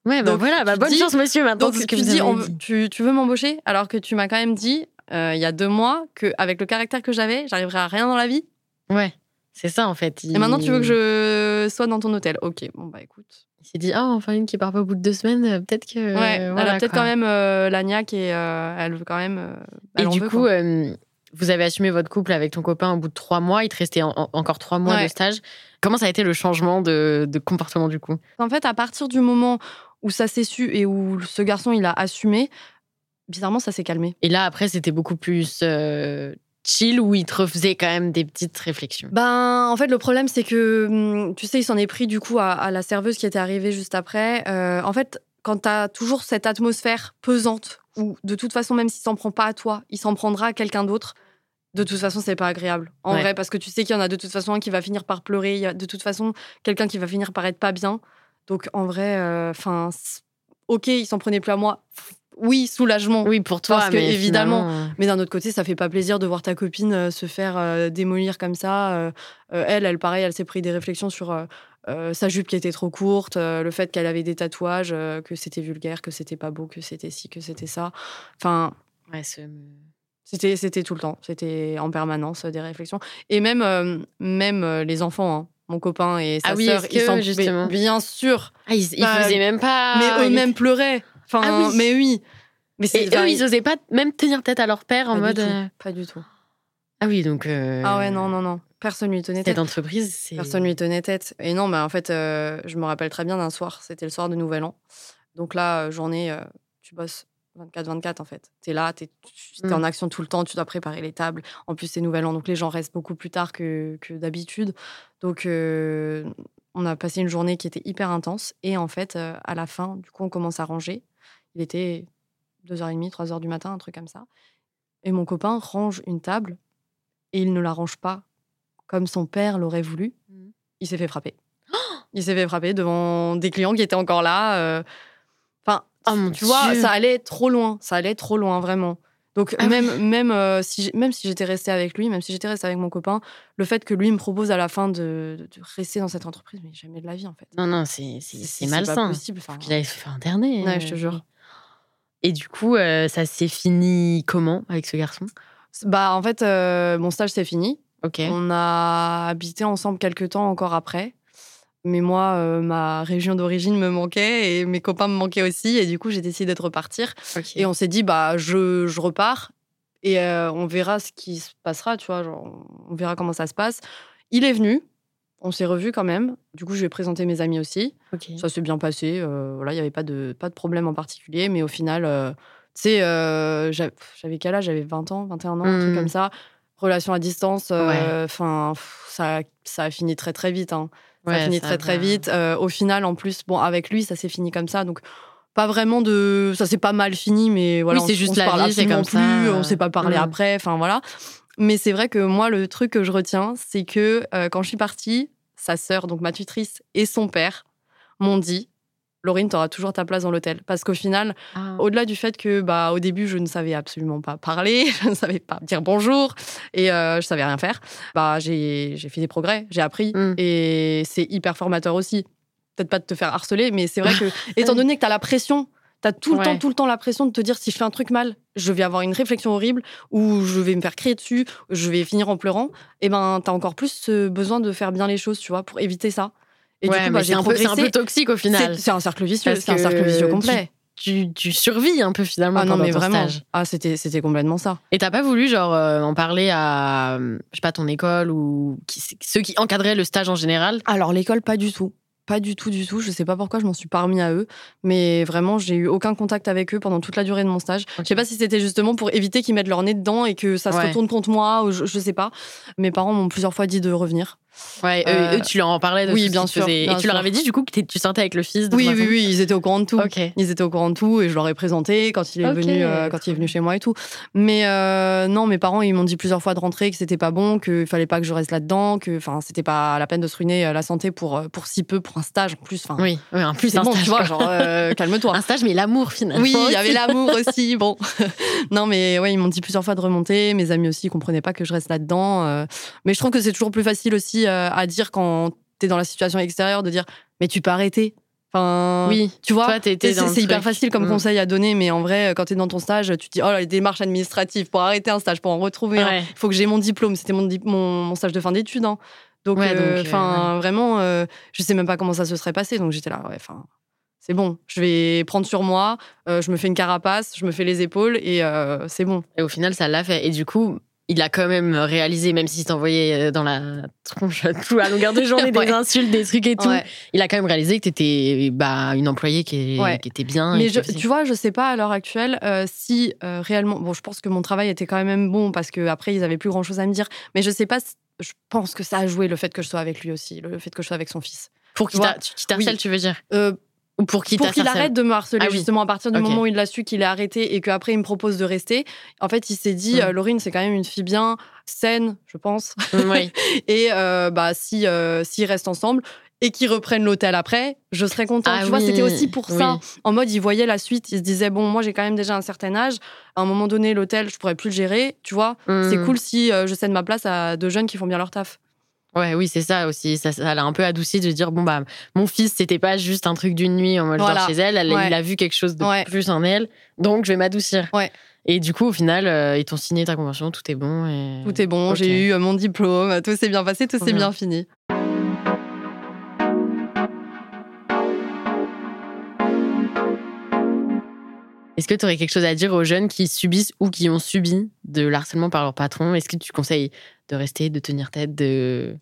A: Ouais, bah
B: Donc,
A: voilà, bah bonne
B: dis-
A: chance, monsieur, maintenant.
B: Donc
A: c'est ce que
B: tu
A: vous
B: dis, on- tu, tu veux m'embaucher alors que tu m'as quand même dit euh, il y a deux mois que avec le caractère que j'avais, j'arriverais à rien dans la vie.
A: Ouais, c'est ça, en fait.
B: Et maintenant tu veux que je sois dans ton hôtel. Ok, bon bah écoute.
A: Il s'est dit, oh, enfin, une qui part pas au bout de deux semaines, euh, peut-être que.
B: ouais, elle
A: voilà,
B: a peut-être quand même euh, la niaque et euh, elle veut quand même. euh,
A: Et du
B: veut,
A: coup, euh, vous avez assumé votre couple avec ton copain au bout de trois mois. Il te restait en- en- encore trois mois
B: Ouais.
A: de stage. Comment ça a été le changement de, de comportement du coup?
B: En fait, à partir du moment où ça s'est su et où ce garçon il a assumé, bizarrement ça s'est calmé.
A: Et là, après, c'était beaucoup plus euh, chill où il te refaisait quand même des petites réflexions.
B: Ben, en fait, le problème, c'est que, hum, tu sais, il s'en est pris du coup à, à la serveuse qui était arrivée juste après. Euh, en fait, quand tu as toujours cette atmosphère pesante où, de toute façon, même s'il s'en prend pas à toi, il s'en prendra à quelqu'un d'autre, de toute façon, c'est pas agréable. En
A: Ouais.
B: vrai, parce que tu sais qu'il y en a de toute façon un qui va finir par pleurer, il y a de toute façon quelqu'un qui va finir par être pas bien. Donc, en vrai, enfin, ok, il s'en prenait plus à moi. Oui, soulagement.
A: Oui, pour toi,
B: Parce que,
A: mais
B: évidemment,
A: finalement,
B: Mais d'un autre côté, ça fait pas plaisir de voir ta copine euh, se faire euh, démolir comme ça. Euh, euh, elle, elle, pareil, elle s'est pris des réflexions sur euh, euh, sa jupe qui était trop courte, euh, le fait qu'elle avait des tatouages, euh, que c'était vulgaire, que c'était pas beau, que c'était ci, que c'était ça. Enfin,
A: ouais,
B: c'était, c'était tout le temps. C'était en permanence euh, des réflexions. Et même, euh, même euh, les enfants, hein, mon copain et sa
A: Ah oui,
B: sœur, ils s'en-
A: justement
B: Bien sûr.
A: Ah, ils, ils
B: Bah,
A: faisaient même pas.
B: mais eux-mêmes pleuraient. Enfin,
A: Ah oui.
B: mais oui. Mais
A: Et eux, ils osaient pas même tenir tête à leur père en
B: pas
A: mode.
B: du
A: euh,
B: Pas du tout.
A: Ah oui, donc. euh,
B: Ah ouais, non, non, non. Personne lui tenait tête.
A: Cette entreprise, c'est.
B: Personne lui tenait tête. Et non, mais en fait, euh, je me rappelle très bien d'un soir. C'était le soir de Nouvel An. Donc là, journée, tu bosses 24-24 en fait. Tu es là, tu es, en action tout le temps, tu dois préparer les tables. En plus, c'est Nouvel An, donc les gens restent beaucoup plus tard que, que d'habitude. Donc, euh, on a passé une journée qui était hyper intense. Et en fait, euh, à la fin, du coup, on commence à ranger. Il était 2h30, 3h du matin, un truc comme ça. Et mon copain range une table et il ne la range pas comme son père l'aurait voulu.
A: Mhm.
B: Il s'est fait frapper. Il s'est fait frapper devant des clients qui étaient encore là. euh.
A: Oh mon
B: tu vois, ça allait trop loin. Ça allait trop loin, vraiment. Donc,
A: Ah
B: même, même, euh, si, même si j'étais restée avec lui, même si j'étais restée avec mon copain, le fait que lui me propose à la fin de, de- de rester dans cette entreprise, mais jamais de la vie, en fait.
A: Non, non, c'est c'est- c'est
B: pas
A: malsain.
B: possible. enfin.
A: Qu'il avait fait interner.
B: Ouais, je te jure.
A: Et du coup, euh, ça s'est fini comment avec ce garçon?
B: Bah, en fait, euh, mon stage, c'est fini.
A: Ok.
B: On a habité ensemble quelques temps encore après. Mais moi, euh, ma région d'origine me manquait et mes copains me manquaient aussi. Et du coup, j'ai décidé de repartir. Et on s'est dit, bah, je, je repars et euh, on verra ce qui se passera, tu vois. genre, on verra comment ça se passe. Il est venu. On s'est revus quand même. Du coup, je lui ai présenté mes amis aussi. Ça s'est bien passé. euh, voilà, il n'y avait pas de, pas de problème en particulier. Mais au final, euh, tu sais, euh, j'avais quel âge? J'avais 20 ans, 21 ans, un truc
A: Mm.
B: comme ça. Relation à distance, enfin, ça, ça a fini très très vite. hein. Ça a
A: Ouais,
B: fini
A: ça
B: très très vite. Euh, au final, en plus, bon, avec lui, ça s'est fini comme ça. Donc, pas vraiment de. Ça s'est pas mal fini, mais voilà.
A: Oui,
B: on
A: c'est juste
B: on
A: la vie, c'est comme ça,
B: plus,
A: euh,
B: On s'est pas parlé
A: mm.
B: après. Enfin, voilà. Mais c'est vrai que moi, le truc que je retiens, c'est que euh, quand je suis partie, sa sœur, donc ma tutrice, et son père m'ont dit Laurine, tu auras toujours ta place dans l'hôtel. Parce qu'au final,
A: Ah.
B: au-delà du fait que bah, au début, je ne savais absolument pas parler, je ne savais pas dire bonjour et euh, je savais rien faire, bah, j'ai j'ai fait des progrès, j'ai appris
A: Mm.
B: et c'est hyper formateur aussi. Peut-être pas de te faire harceler, mais c'est vrai que, étant donné que tu as la pression, tu as tout le
A: Ouais.
B: temps, tout le temps la pression de te dire si je fais un truc mal, je vais avoir une réflexion horrible ou je vais me faire crier dessus, je vais finir en pleurant, et ben, tu as encore plus euh, besoin de faire bien les choses, tu vois, pour éviter ça. Et
A: ouais,
B: du coup, bah,
A: c'est un, peu- c'est
B: progressé.
A: un peu toxique au final.
B: C'est un cercle vicieux, c'est un cercle vicieux complet.
A: Tu, tu survis un peu finalement
B: Ah non,
A: pendant
B: mais
A: ton
B: vraiment.
A: stage.
B: Ah, c'était, c'était complètement ça.
A: Et t'as pas voulu genre euh, en parler à je sais pas ton école ou qui- ceux qui encadraient le stage en général?
B: Alors, l'école, pas du tout. Pas du tout, du tout. Je sais pas pourquoi je m'en suis pas remis à eux. Mais vraiment, j'ai eu aucun contact avec eux pendant toute la durée de mon stage. Je sais pas si c'était justement pour éviter qu'ils mettent leur nez dedans et que ça se retourne contre moi ou je, je sais pas. Mes parents m'ont plusieurs fois dit de revenir.
A: Ouais, eux,
B: Euh,
A: eux, tu leur en parlais de
B: oui, bien sûr, bien
A: Et tu leur avais dit du coup que tu sortais avec le fils de
B: Oui, oui, oui, ils étaient au courant de tout.
A: Ok.
B: Ils étaient au courant de tout et je leur ai présenté quand il est venu, euh, quand il est venu chez moi et tout. Mais euh, non, mes parents ils m'ont dit plusieurs fois de rentrer que c'était pas bon, qu'il fallait pas que je reste là-dedans, que enfin c'était pas la peine de se ruiner la santé pour pour si peu pour un stage en plus. Enfin,
A: Oui, oui, en plus un
B: bon,
A: stage,
B: tu vois, genre calme-toi.
A: un stage mais l'amour finalement.
B: Oui, il y avait l'amour aussi. Bon, non, mais ouais, ils m'ont dit plusieurs fois de remonter. Mes amis aussi ils comprenaient pas que je reste là-dedans. Mais je trouve que c'est toujours plus facile aussi euh, à dire quand t'es dans la situation extérieure de dire mais tu peux arrêter. Enfin,
A: Oui.
B: tu vois, c'est hyper facile comme
A: Mm.
B: conseil à donner, mais en vrai, quand t'es dans ton stage, tu te dis oh là, les démarches administratives pour arrêter un stage, pour en retrouver un. Il faut que j'ai mon diplôme. C'était mon, mon, mon stage de fin d'études. hein. Donc,
A: Ouais,
B: euh,
A: euh,
B: enfin, vraiment, euh, je sais même pas comment ça se serait passé. Donc, j'étais là, ouais, enfin, c'est bon. Je vais prendre sur moi. je me fais une carapace, je me fais les épaules et c'est bon.
A: Et au final, ça l'a fait. Et du coup, il a quand même réalisé, même s'il t'envoyait euh, dans la tronche tout à longueur de journée
B: Ouais.
A: des insultes, des trucs et tout,
B: Ouais.
A: il a quand même réalisé que t'étais bah, une employée qui, est-
B: Ouais.
A: qui était bien.
B: Mais je- tu vois, je sais pas à l'heure actuelle euh, si euh, réellement. Bon, je pense que mon travail était quand même bon parce que après ils avaient plus grand chose à me dire. Mais je sais pas. Je pense que ça a joué le fait que je sois avec lui aussi, le fait que je sois avec son fils.
A: pour qu'il
B: tu
A: t'harcèle,
B: oui.
A: tu veux dire?
B: Euh,
A: pour qu'il
B: arrête de me harceler
A: Ah oui.
B: justement à partir du moment où il a su qu'il est arrêté et qu'après il me propose de rester. En fait, il s'est dit,
A: Mm.
B: euh, Laurine, c'est quand même une fille bien saine, je pense.
A: Oui.
B: Et euh, bah si euh, s'ils restent ensemble et qu'ils reprennent l'hôtel après, je serais contente.
A: Ah
B: tu vois, c'était aussi pour ça.
A: oui.
B: En mode, il voyait la suite, il se disait bon, moi j'ai quand même déjà un certain âge. À un moment donné, l'hôtel, je pourrais plus le gérer. Tu vois, c'est
A: Mm.
B: cool si euh, je cède ma place à deux jeunes qui font bien leur taf.
A: Ouais, oui, c'est ça aussi. Ça, ça l'a un peu adouci de dire bon, bah, mon fils, c'était pas juste un truc d'une nuit en mode
B: Voilà.
A: chez elle. elle
B: Ouais.
A: Il a vu quelque chose de
B: Ouais.
A: plus en elle. Donc, je vais m'adoucir.
B: Ouais.
A: Et du coup, au final, euh, ils t'ont signé ta convention, tout est bon. Et...
B: Tout est bon, j'ai eu euh, mon diplôme, tout s'est bien passé, tout s'est
A: bien.
B: bien fini.
A: Est-ce que tu aurais quelque chose à dire aux jeunes qui subissent ou qui ont subi de l'harcèlement par leur patron? Est-ce que tu conseilles de rester, de tenir tête, de.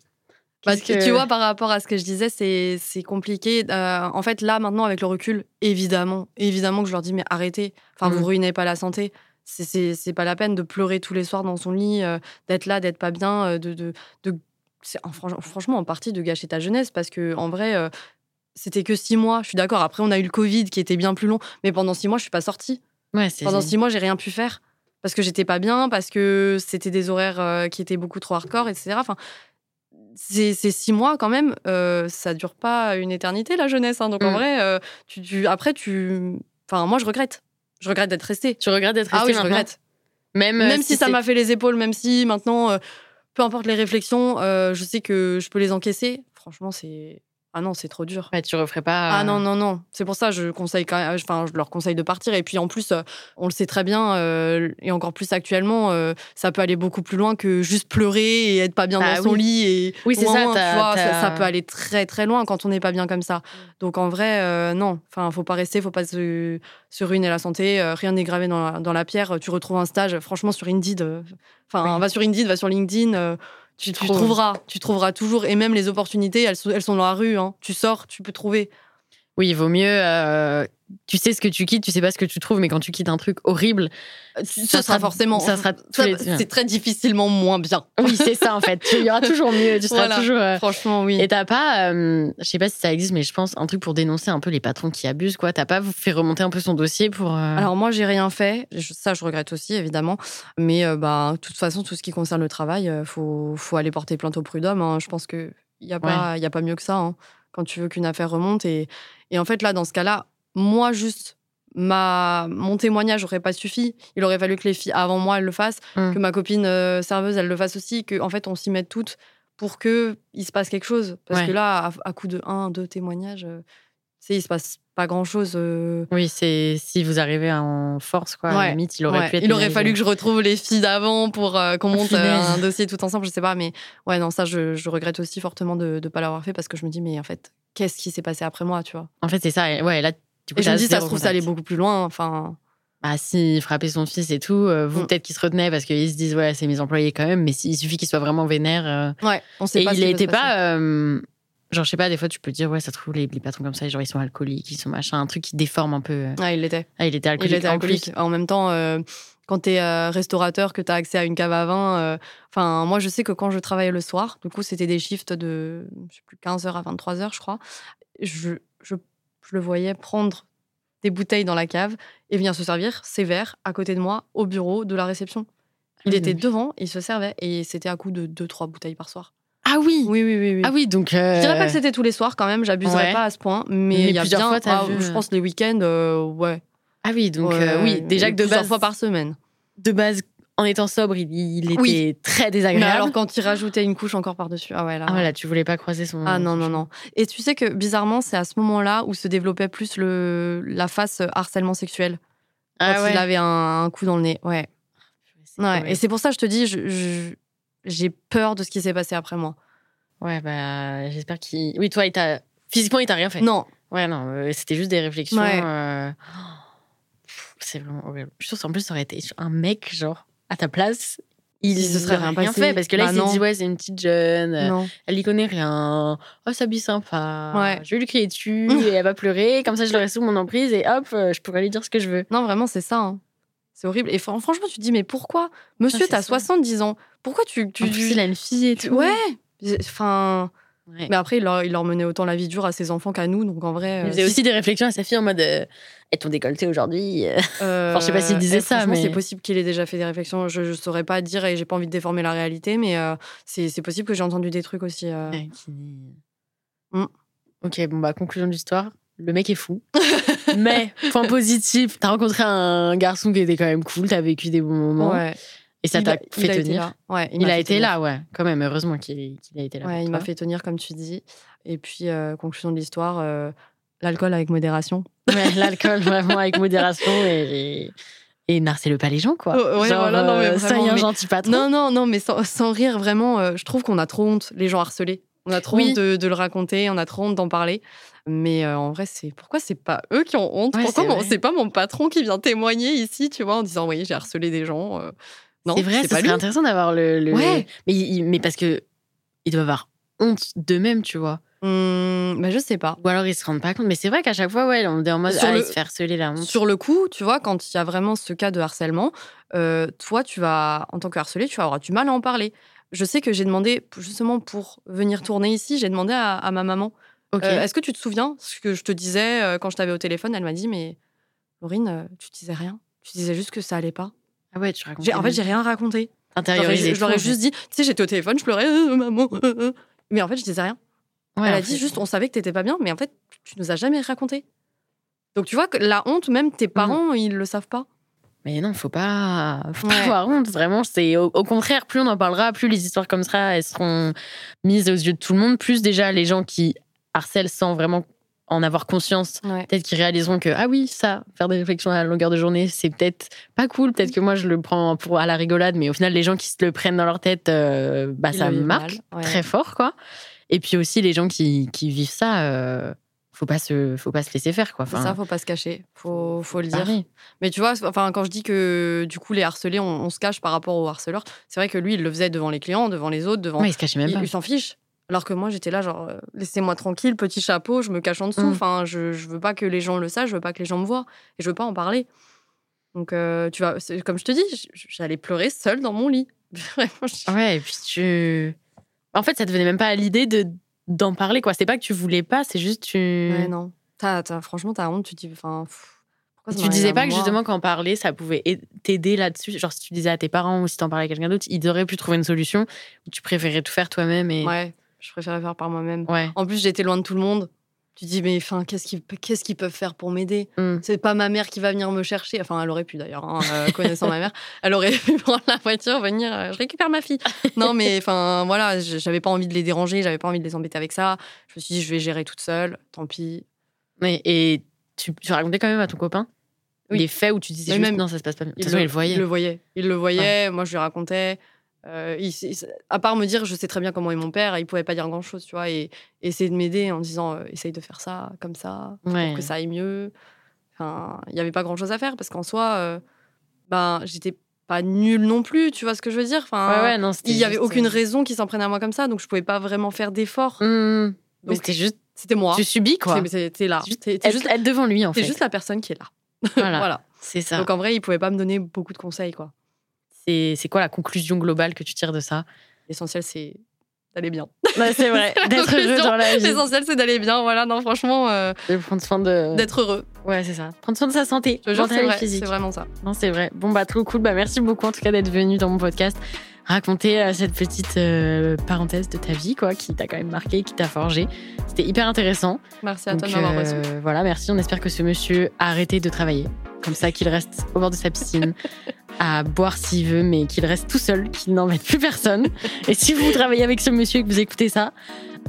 B: Parce que tu vois, par rapport à ce que je disais, c'est compliqué. Euh, en fait, là, maintenant, avec le recul, évidemment, évidemment que je leur dis, mais arrêtez. Enfin,
A: Mm.
B: vous ruinez pas la santé. C'est- pas la peine de pleurer tous les soirs dans son lit, euh, d'être là, d'être pas bien, euh, de. de, en- franchement, en partie, de gâcher ta jeunesse. Parce que, en vrai, euh, c'était que six mois. Je suis d'accord. Après, on a eu le Covid qui était bien plus long. Mais pendant six mois, je suis pas sortie.
A: Ouais.
B: Pendant six mois, j'ai rien pu faire parce que j'étais pas bien, parce que c'était des horaires euh, qui étaient beaucoup trop hardcore, etc. Enfin, c'est six mois quand même. euh, ça dure pas une éternité la jeunesse. hein. donc en
A: Mm.
B: vrai, euh, tu, tu- après tu, enfin moi je regrette. Je regrette d'être restée.
A: Tu regrettes d'être
B: Ah
A: resté
B: oui, je regrette.
A: Même,
B: Même si ça m'a fait les épaules, même si maintenant, euh, peu importe les réflexions, je sais que je peux les encaisser. Franchement, c'est ah non, c'est trop dur.
A: Ouais, tu referais pas.
B: Ah
A: euh,
B: non, non, non. C'est pour ça je conseille quand même, enfin, je leur conseille de partir. Et puis en plus, euh, on le sait très bien, euh, et encore plus actuellement, euh, ça peut aller beaucoup plus loin que juste pleurer et être pas bien
A: Ah
B: dans son
A: oui.
B: lit. Et
A: Oui, c'est ça,
B: ça, ça peut aller très très loin quand on n'est pas bien comme ça. Donc en vrai, non. Enfin, faut pas rester, faut pas se, se ruiner la santé. rien n'est gravé dans la, dans la pierre. Tu retrouves un stage, franchement, sur Indeed. Enfin,
A: Oui.
B: va sur Indeed, va sur LinkedIn. Tu, trouveras, tu trouveras toujours. Et même les opportunités, elles sont, elles sont dans la rue. hein. Tu sors, tu peux trouver.
A: Oui, il vaut mieux. euh, tu sais ce que tu quittes, tu sais pas ce que tu trouves, mais quand tu quittes un truc horrible, ça
B: sera forcément.
A: Ça sera les-
B: C'est très difficilement moins bien.
A: Oui, c'est ça en fait. Il y aura toujours mieux. Tu seras
B: Voilà.
A: toujours. euh,
B: Franchement, oui.
A: Et t'as pas, euh, je sais pas si ça existe, mais je pense un truc pour dénoncer un peu les patrons qui abusent, quoi. T'as pas fait remonter un peu son dossier pour. euh,
B: Alors moi, j'ai rien fait. Ça, je regrette aussi, évidemment. Mais euh, bah, de toute façon, tout ce qui concerne le travail, euh, faut, faut aller porter plainte au prud'homme. hein. Je pense qu'il n'y a, pas- il y a pas mieux que ça hein, quand tu veux qu'une affaire remonte. Et, et en fait, là, dans ce cas-là, moi, juste, ma, mon témoignage n'aurait pas suffi. Il aurait fallu que les filles avant moi, elles le fassent,
A: Mm.
B: que ma copine euh, serveuse, elle le fasse aussi, qu'en en fait, on s'y mette toutes pour qu'il se passe quelque chose. Parce
A: Ouais.
B: que là, à, à coup de un, deux témoignages, euh, tu sais, il se passe pas grand-chose. euh,
A: Oui, c'est si vous arrivez en force, quoi. À la
B: Ouais,
A: limite, il aurait
B: Ouais,
A: pu être.
B: il aurait fallu que je retrouve les filles d'avant pour euh, qu'on monte euh, un dossier tout ensemble, je sais pas. Mais ouais, non, ça, je, je regrette aussi fortement de ne pas l'avoir fait parce que je me dis, mais en fait, qu'est-ce qui s'est passé après moi, tu vois?
A: En fait, c'est ça. Ouais, là, du coup,
B: Et je me dis, ça se trouve, ça allait beaucoup plus loin. Enfin,
A: Bah, s'il frappait son fils et tout, euh, vous,
B: Mm.
A: peut-être qu'il se retenait parce qu'ils se disent, ouais, c'est mes employés quand même, mais s'il suffit qu'il soit vraiment vénère. euh,
B: ouais, on sait
A: Et
B: pas.
A: il était
B: passer.
A: pas. euh, Genre, je sais pas, des fois, tu peux dire, ouais, ça se trouve, les, les patrons comme ça, genre, ils sont alcooliques, ils sont machin, un truc qui déforme un peu.
B: Ouais, il l'était.
A: Ah, il était
B: Il
A: alcoolique.
B: était
A: en
B: alcoolique.
A: plus.
B: En même temps, euh, quand tu es restaurateur, que tu as accès à une cave à vin, euh, enfin, moi, je sais que quand je travaillais le soir, du coup, c'était des shifts de je sais plus, 15h à 23h, je crois, je, je, je le voyais prendre des bouteilles dans la cave et venir se servir ses verres à côté de moi au bureau de la réception. Il
A: oui,
B: était devant, il se servait et c'était à coup de 2-3 bouteilles par soir.
A: Ah oui
B: Oui, oui, oui. oui.
A: Ah oui, donc. euh,
B: Je dirais pas que c'était tous les soirs quand même, j'abuserais
A: Ouais.
B: pas à ce point, mais il y a bien,
A: fois,
B: ah,
A: vu,
B: je
A: euh,
B: pense les week-ends, euh, ouais.
A: Ah oui, donc
B: Ouais,
A: euh, oui, déjà que de
B: plusieurs
A: base,
B: fois par semaine.
A: de base, en étant sobre, il, il était
B: Oui.
A: très
B: Mais
A: désagréable.
B: alors, quand il rajoutait une couche encore par-dessus, ah ouais, là.
A: Ah voilà, tu voulais pas croiser son.
B: Ah non, non, non. Et tu sais que bizarrement, c'est à ce moment-là où se développait plus le, la face harcèlement sexuel. Quand
A: Ah ouais.
B: il avait un, un coup dans le nez. Ouais.
A: C'est
B: ouais. Et c'est pour ça que je te dis, je- je- j'ai peur de ce qui s'est passé après moi.
A: Ouais, bah, j'espère qu'il. Oui, toi, il t'a. Physiquement, il t'a rien fait.
B: Non.
A: Ouais, non, euh, c'était juste des réflexions.
B: Ouais.
A: euh, C'est vraiment horrible. Je trouve qu'en plus, ça aurait été un mec, genre, à ta place. Il
B: Si ce serait rien passé.
A: fait parce que là,
B: Bah
A: il s'est dit, ouais, c'est une petite jeune, euh,
B: non.
A: elle y connaît rien. Oh, sa vie sympa.
B: Ouais.
A: Je vais lui crier dessus et elle va pleurer. Comme ça, je l'aurai sous mon emprise et hop, euh, je pourrais lui dire ce que je veux.
B: Non, vraiment, c'est ça. hein. C'est horrible. Et fran- franchement, tu te dis, mais pourquoi? Monsieur,
A: Ah,
B: t'as
A: ça.
B: 70 ans. Pourquoi tu. tu
A: plus, il a une fille et tout.
B: Ouais. Enfin.
A: Ouais.
B: Mais après, il leur, il leur menait autant la vie dure à ses enfants qu'à nous. Donc en vrai.
A: Il
B: euh,
A: faisait
B: si-
A: aussi des réflexions à sa fille en mode euh, Et ton décolleté aujourd'hui euh,
B: Euh,
A: Enfin, je sais pas s'il disait ça, mais-
B: c'est possible qu'il ait déjà fait des réflexions. Je, je saurais pas dire et j'ai pas envie de déformer la réalité, mais euh, c'est possible que j'ai entendu des trucs aussi. euh.
A: Ouais, qui-
B: Mm.
A: Ok, bon, bah, conclusion de l'histoire. Le mec est fou. Mais, point positif, t'as rencontré un garçon qui était quand même cool, t'as vécu des bons moments.
B: Ouais.
A: Et ça t'a
B: il
A: fait
B: été
A: tenir.
B: là. Ouais,
A: Il, a été
B: tenir.
A: là, ouais. Quand même, heureusement qu'il qu'il a été là.
B: Ouais, il m'a fait tenir, comme tu dis. Et puis, euh, conclusion de l'histoire, euh, l'alcool avec modération.
A: Ouais, L'alcool, vraiment, avec modération et. Et narcez-le pas les gens, quoi.
B: Oh, ouais,
A: Genre,
B: voilà, non, mais
A: euh,
B: vraiment,
A: un gentil patron.
B: Non, non, non, mais sans, sans rire, vraiment, euh, je trouve qu'on a trop honte, les gens harcelés. On a trop
A: Oui.
B: honte de, de le raconter, on a trop honte d'en parler. Mais euh, en vrai, c'est pourquoi c'est pas eux qui ont honte?
A: Ouais,
B: Pourquoi
A: c'est
B: pas mon patron qui vient témoigner ici, tu vois, en disant oui, j'ai harcelé des gens. euh.
A: C'est vrai,
B: c'est
A: intéressant d'avoir le. le-
B: Ouais.
A: Mais, il- mais parce que. Ils doivent avoir honte d'eux-mêmes, tu vois.
B: Hum, bah, je sais pas.
A: Ou alors ils se rendent pas compte. Mais c'est vrai qu'à chaque fois, ouais, on est en mode.
B: Sur
A: ah,
B: le-
A: se harceler la honte.
B: Sur le coup, tu vois, quand il y a vraiment ce cas de harcèlement, euh, toi, tu vas, en tant que harcelé, tu vas avoir du mal à en parler. Je sais que j'ai demandé, justement pour venir tourner ici, j'ai demandé à, à ma maman
A: Ok.
B: Euh, Est-ce que tu te souviens ce que je te disais euh, quand je t'avais au téléphone? Elle m'a dit Mais Laurine, tu disais rien. Tu disais juste que ça allait pas.
A: Ah ouais, tu racontes.
B: En fait, j'ai rien raconté.
A: Intériorisé.
B: je leur ai juste dit Tu sais, j'étais au téléphone, je pleurais, euh, maman. euh, euh. Mais en fait, je disais rien. Elle a dit juste On savait que t'étais pas bien, mais en fait, tu nous as jamais raconté. Donc, tu vois, que la honte, même tes parents, ils le savent pas.
A: Mais non, faut pas, faut pas
B: Ouais.
A: avoir honte. Vraiment, c'est au, au contraire, plus on en parlera, plus les histoires comme ça, elles seront mises aux yeux de tout le monde. Plus déjà les gens qui harcèlent sans vraiment en avoir conscience,
B: Ouais.
A: peut-être qu'ils réaliseront que ah oui, ça, faire des réflexions à la longueur de journée, c'est peut-être pas cool. Peut-être que moi je le prends pour à la rigolade, mais au final, les gens qui se le prennent dans leur tête, euh, bah ça me marque
B: ouais.
A: très fort, quoi. Et puis aussi les gens qui, qui vivent ça. euh, faut pas se faut pas se laisser faire quoi
B: ça, faut pas se cacher. Faut, faut le dire.
A: pareil.
B: Mais tu vois, enfin, quand je dis que du coup, les harcelés, on, on se cache par rapport aux harceleurs, c'est vrai que lui, il le faisait devant les clients, devant les autres, devant.
A: Ouais, il se cachait même
B: il
A: pas
B: il s'en fiche. Alors que moi, j'étais là, genre, euh, laissez-moi tranquille, petit chapeau, je me cache en dessous.
A: Mm.
B: Enfin, je, je veux pas que les gens le sachent, je veux pas que les gens me voient. Et je veux pas en parler. Donc, euh, tu vois, comme je te dis, j'allais pleurer seule dans mon lit. Vraiment, je-
A: Ouais, et puis tu. En fait, ça te venait même pas à l'idée de d'en parler, quoi. C'est pas que tu voulais pas, c'est juste tu.
B: Ouais, non. Franchement, t'as honte, tu dis, enfin.
A: tu disais pas que justement qu'en parler, ça pouvait aid- t'aider là-dessus. Genre, si tu disais à tes parents ou si t'en parlais à quelqu'un d'autre, ils auraient pu trouver une solution ou tu préférais tout faire toi-même et.
B: Ouais, je préférais faire par moi-même.
A: Ouais.
B: En plus, j'étais loin de tout le monde. Tu te dis, mais enfin, qu'est-ce qu'ils peuvent faire pour m'aider?
A: Mm.
B: C'est pas ma mère qui va venir me chercher. Enfin, elle aurait pu d'ailleurs, hein, euh, connaissant ma mère. Elle aurait pu prendre la voiture, venir, euh, je récupère ma fille. Non, mais enfin, voilà, j'avais pas envie de les déranger, j'avais pas envie de les embêter avec ça. Je me suis dit, je vais gérer toute seule, tant pis.
A: Ouais, Et tu, tu racontais quand même à ton copain
B: Oui.
A: les faits où tu disais
B: Mais
A: juste
B: même-
A: non, ça se passe pas bien. De toute façon, il le voyait.
B: Il le voyait. Il le voyait, moi je lui racontais. Euh, il- il- à part me dire, je sais très bien comment est mon père, il pouvait pas dire grand chose, tu vois, et, et essayer de m'aider en disant, euh, essaye de faire ça, comme ça,
A: Ouais.
B: pour que ça aille mieux. Enfin, il y avait pas grand chose à faire parce qu'en soi, euh, ben, j'étais pas nulle non plus, tu vois ce que je veux dire? Enfin,
A: Ouais, ouais, non, c'était
B: il y avait
A: juste,
B: aucune raison qu'ils s'en prennent à moi comme ça, donc je pouvais pas vraiment faire d'efforts.
A: hum, Mais
B: Donc,
A: c'était juste.
B: C'était moi.
A: Tu subis, quoi.
B: C'est- c'est- T'es là.
A: Juste Être,
B: juste,
A: être devant lui, en fait.
B: juste la personne qui est là.
A: Voilà.
B: voilà.
A: C'est ça.
B: Donc en vrai, il pouvait pas me donner beaucoup de conseils, quoi.
A: C'est quoi la conclusion globale que tu tires de ça?
B: L'essentiel, c'est d'aller bien.
A: Bah, C'est vrai. D'être heureux dans la vie.
B: L'essentiel, c'est d'aller bien. Voilà, non, franchement, euh,
A: De prendre soin de.
B: d'être heureux.
A: Ouais, c'est ça. Prendre soin de sa santé.
B: Je c'est
A: et
B: vrai.
A: physique.
B: C'est vraiment ça.
A: Non, c'est vrai. Bon, bah, trop cool. Bah, merci beaucoup, en tout cas, d'être venu dans mon podcast, raconter euh, cette petite euh, parenthèse de ta vie, quoi, qui t'a quand même marqué, qui t'a forgé. C'était hyper intéressant.
B: Merci à toi de m'avoir reçu.
A: voilà, merci. On espère que ce monsieur a arrêté de travailler. Comme ça, qu'il reste au bord de sa piscine, à boire s'il veut, mais qu'il reste tout seul, qu'il n'embête plus personne. Et si vous travaillez avec ce monsieur et que vous écoutez ça,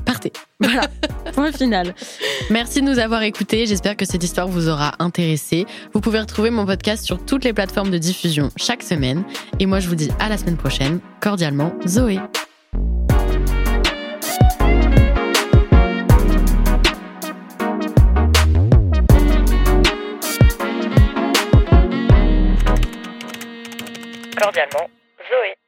A: partez. Voilà, point final. Merci de nous avoir écoutés. J'espère que cette histoire vous aura intéressé. Vous pouvez retrouver mon podcast sur toutes les plateformes de diffusion chaque semaine. Et moi, je vous dis à la semaine prochaine. Cordialement, Zoé.
C: Cordialement, Zoé.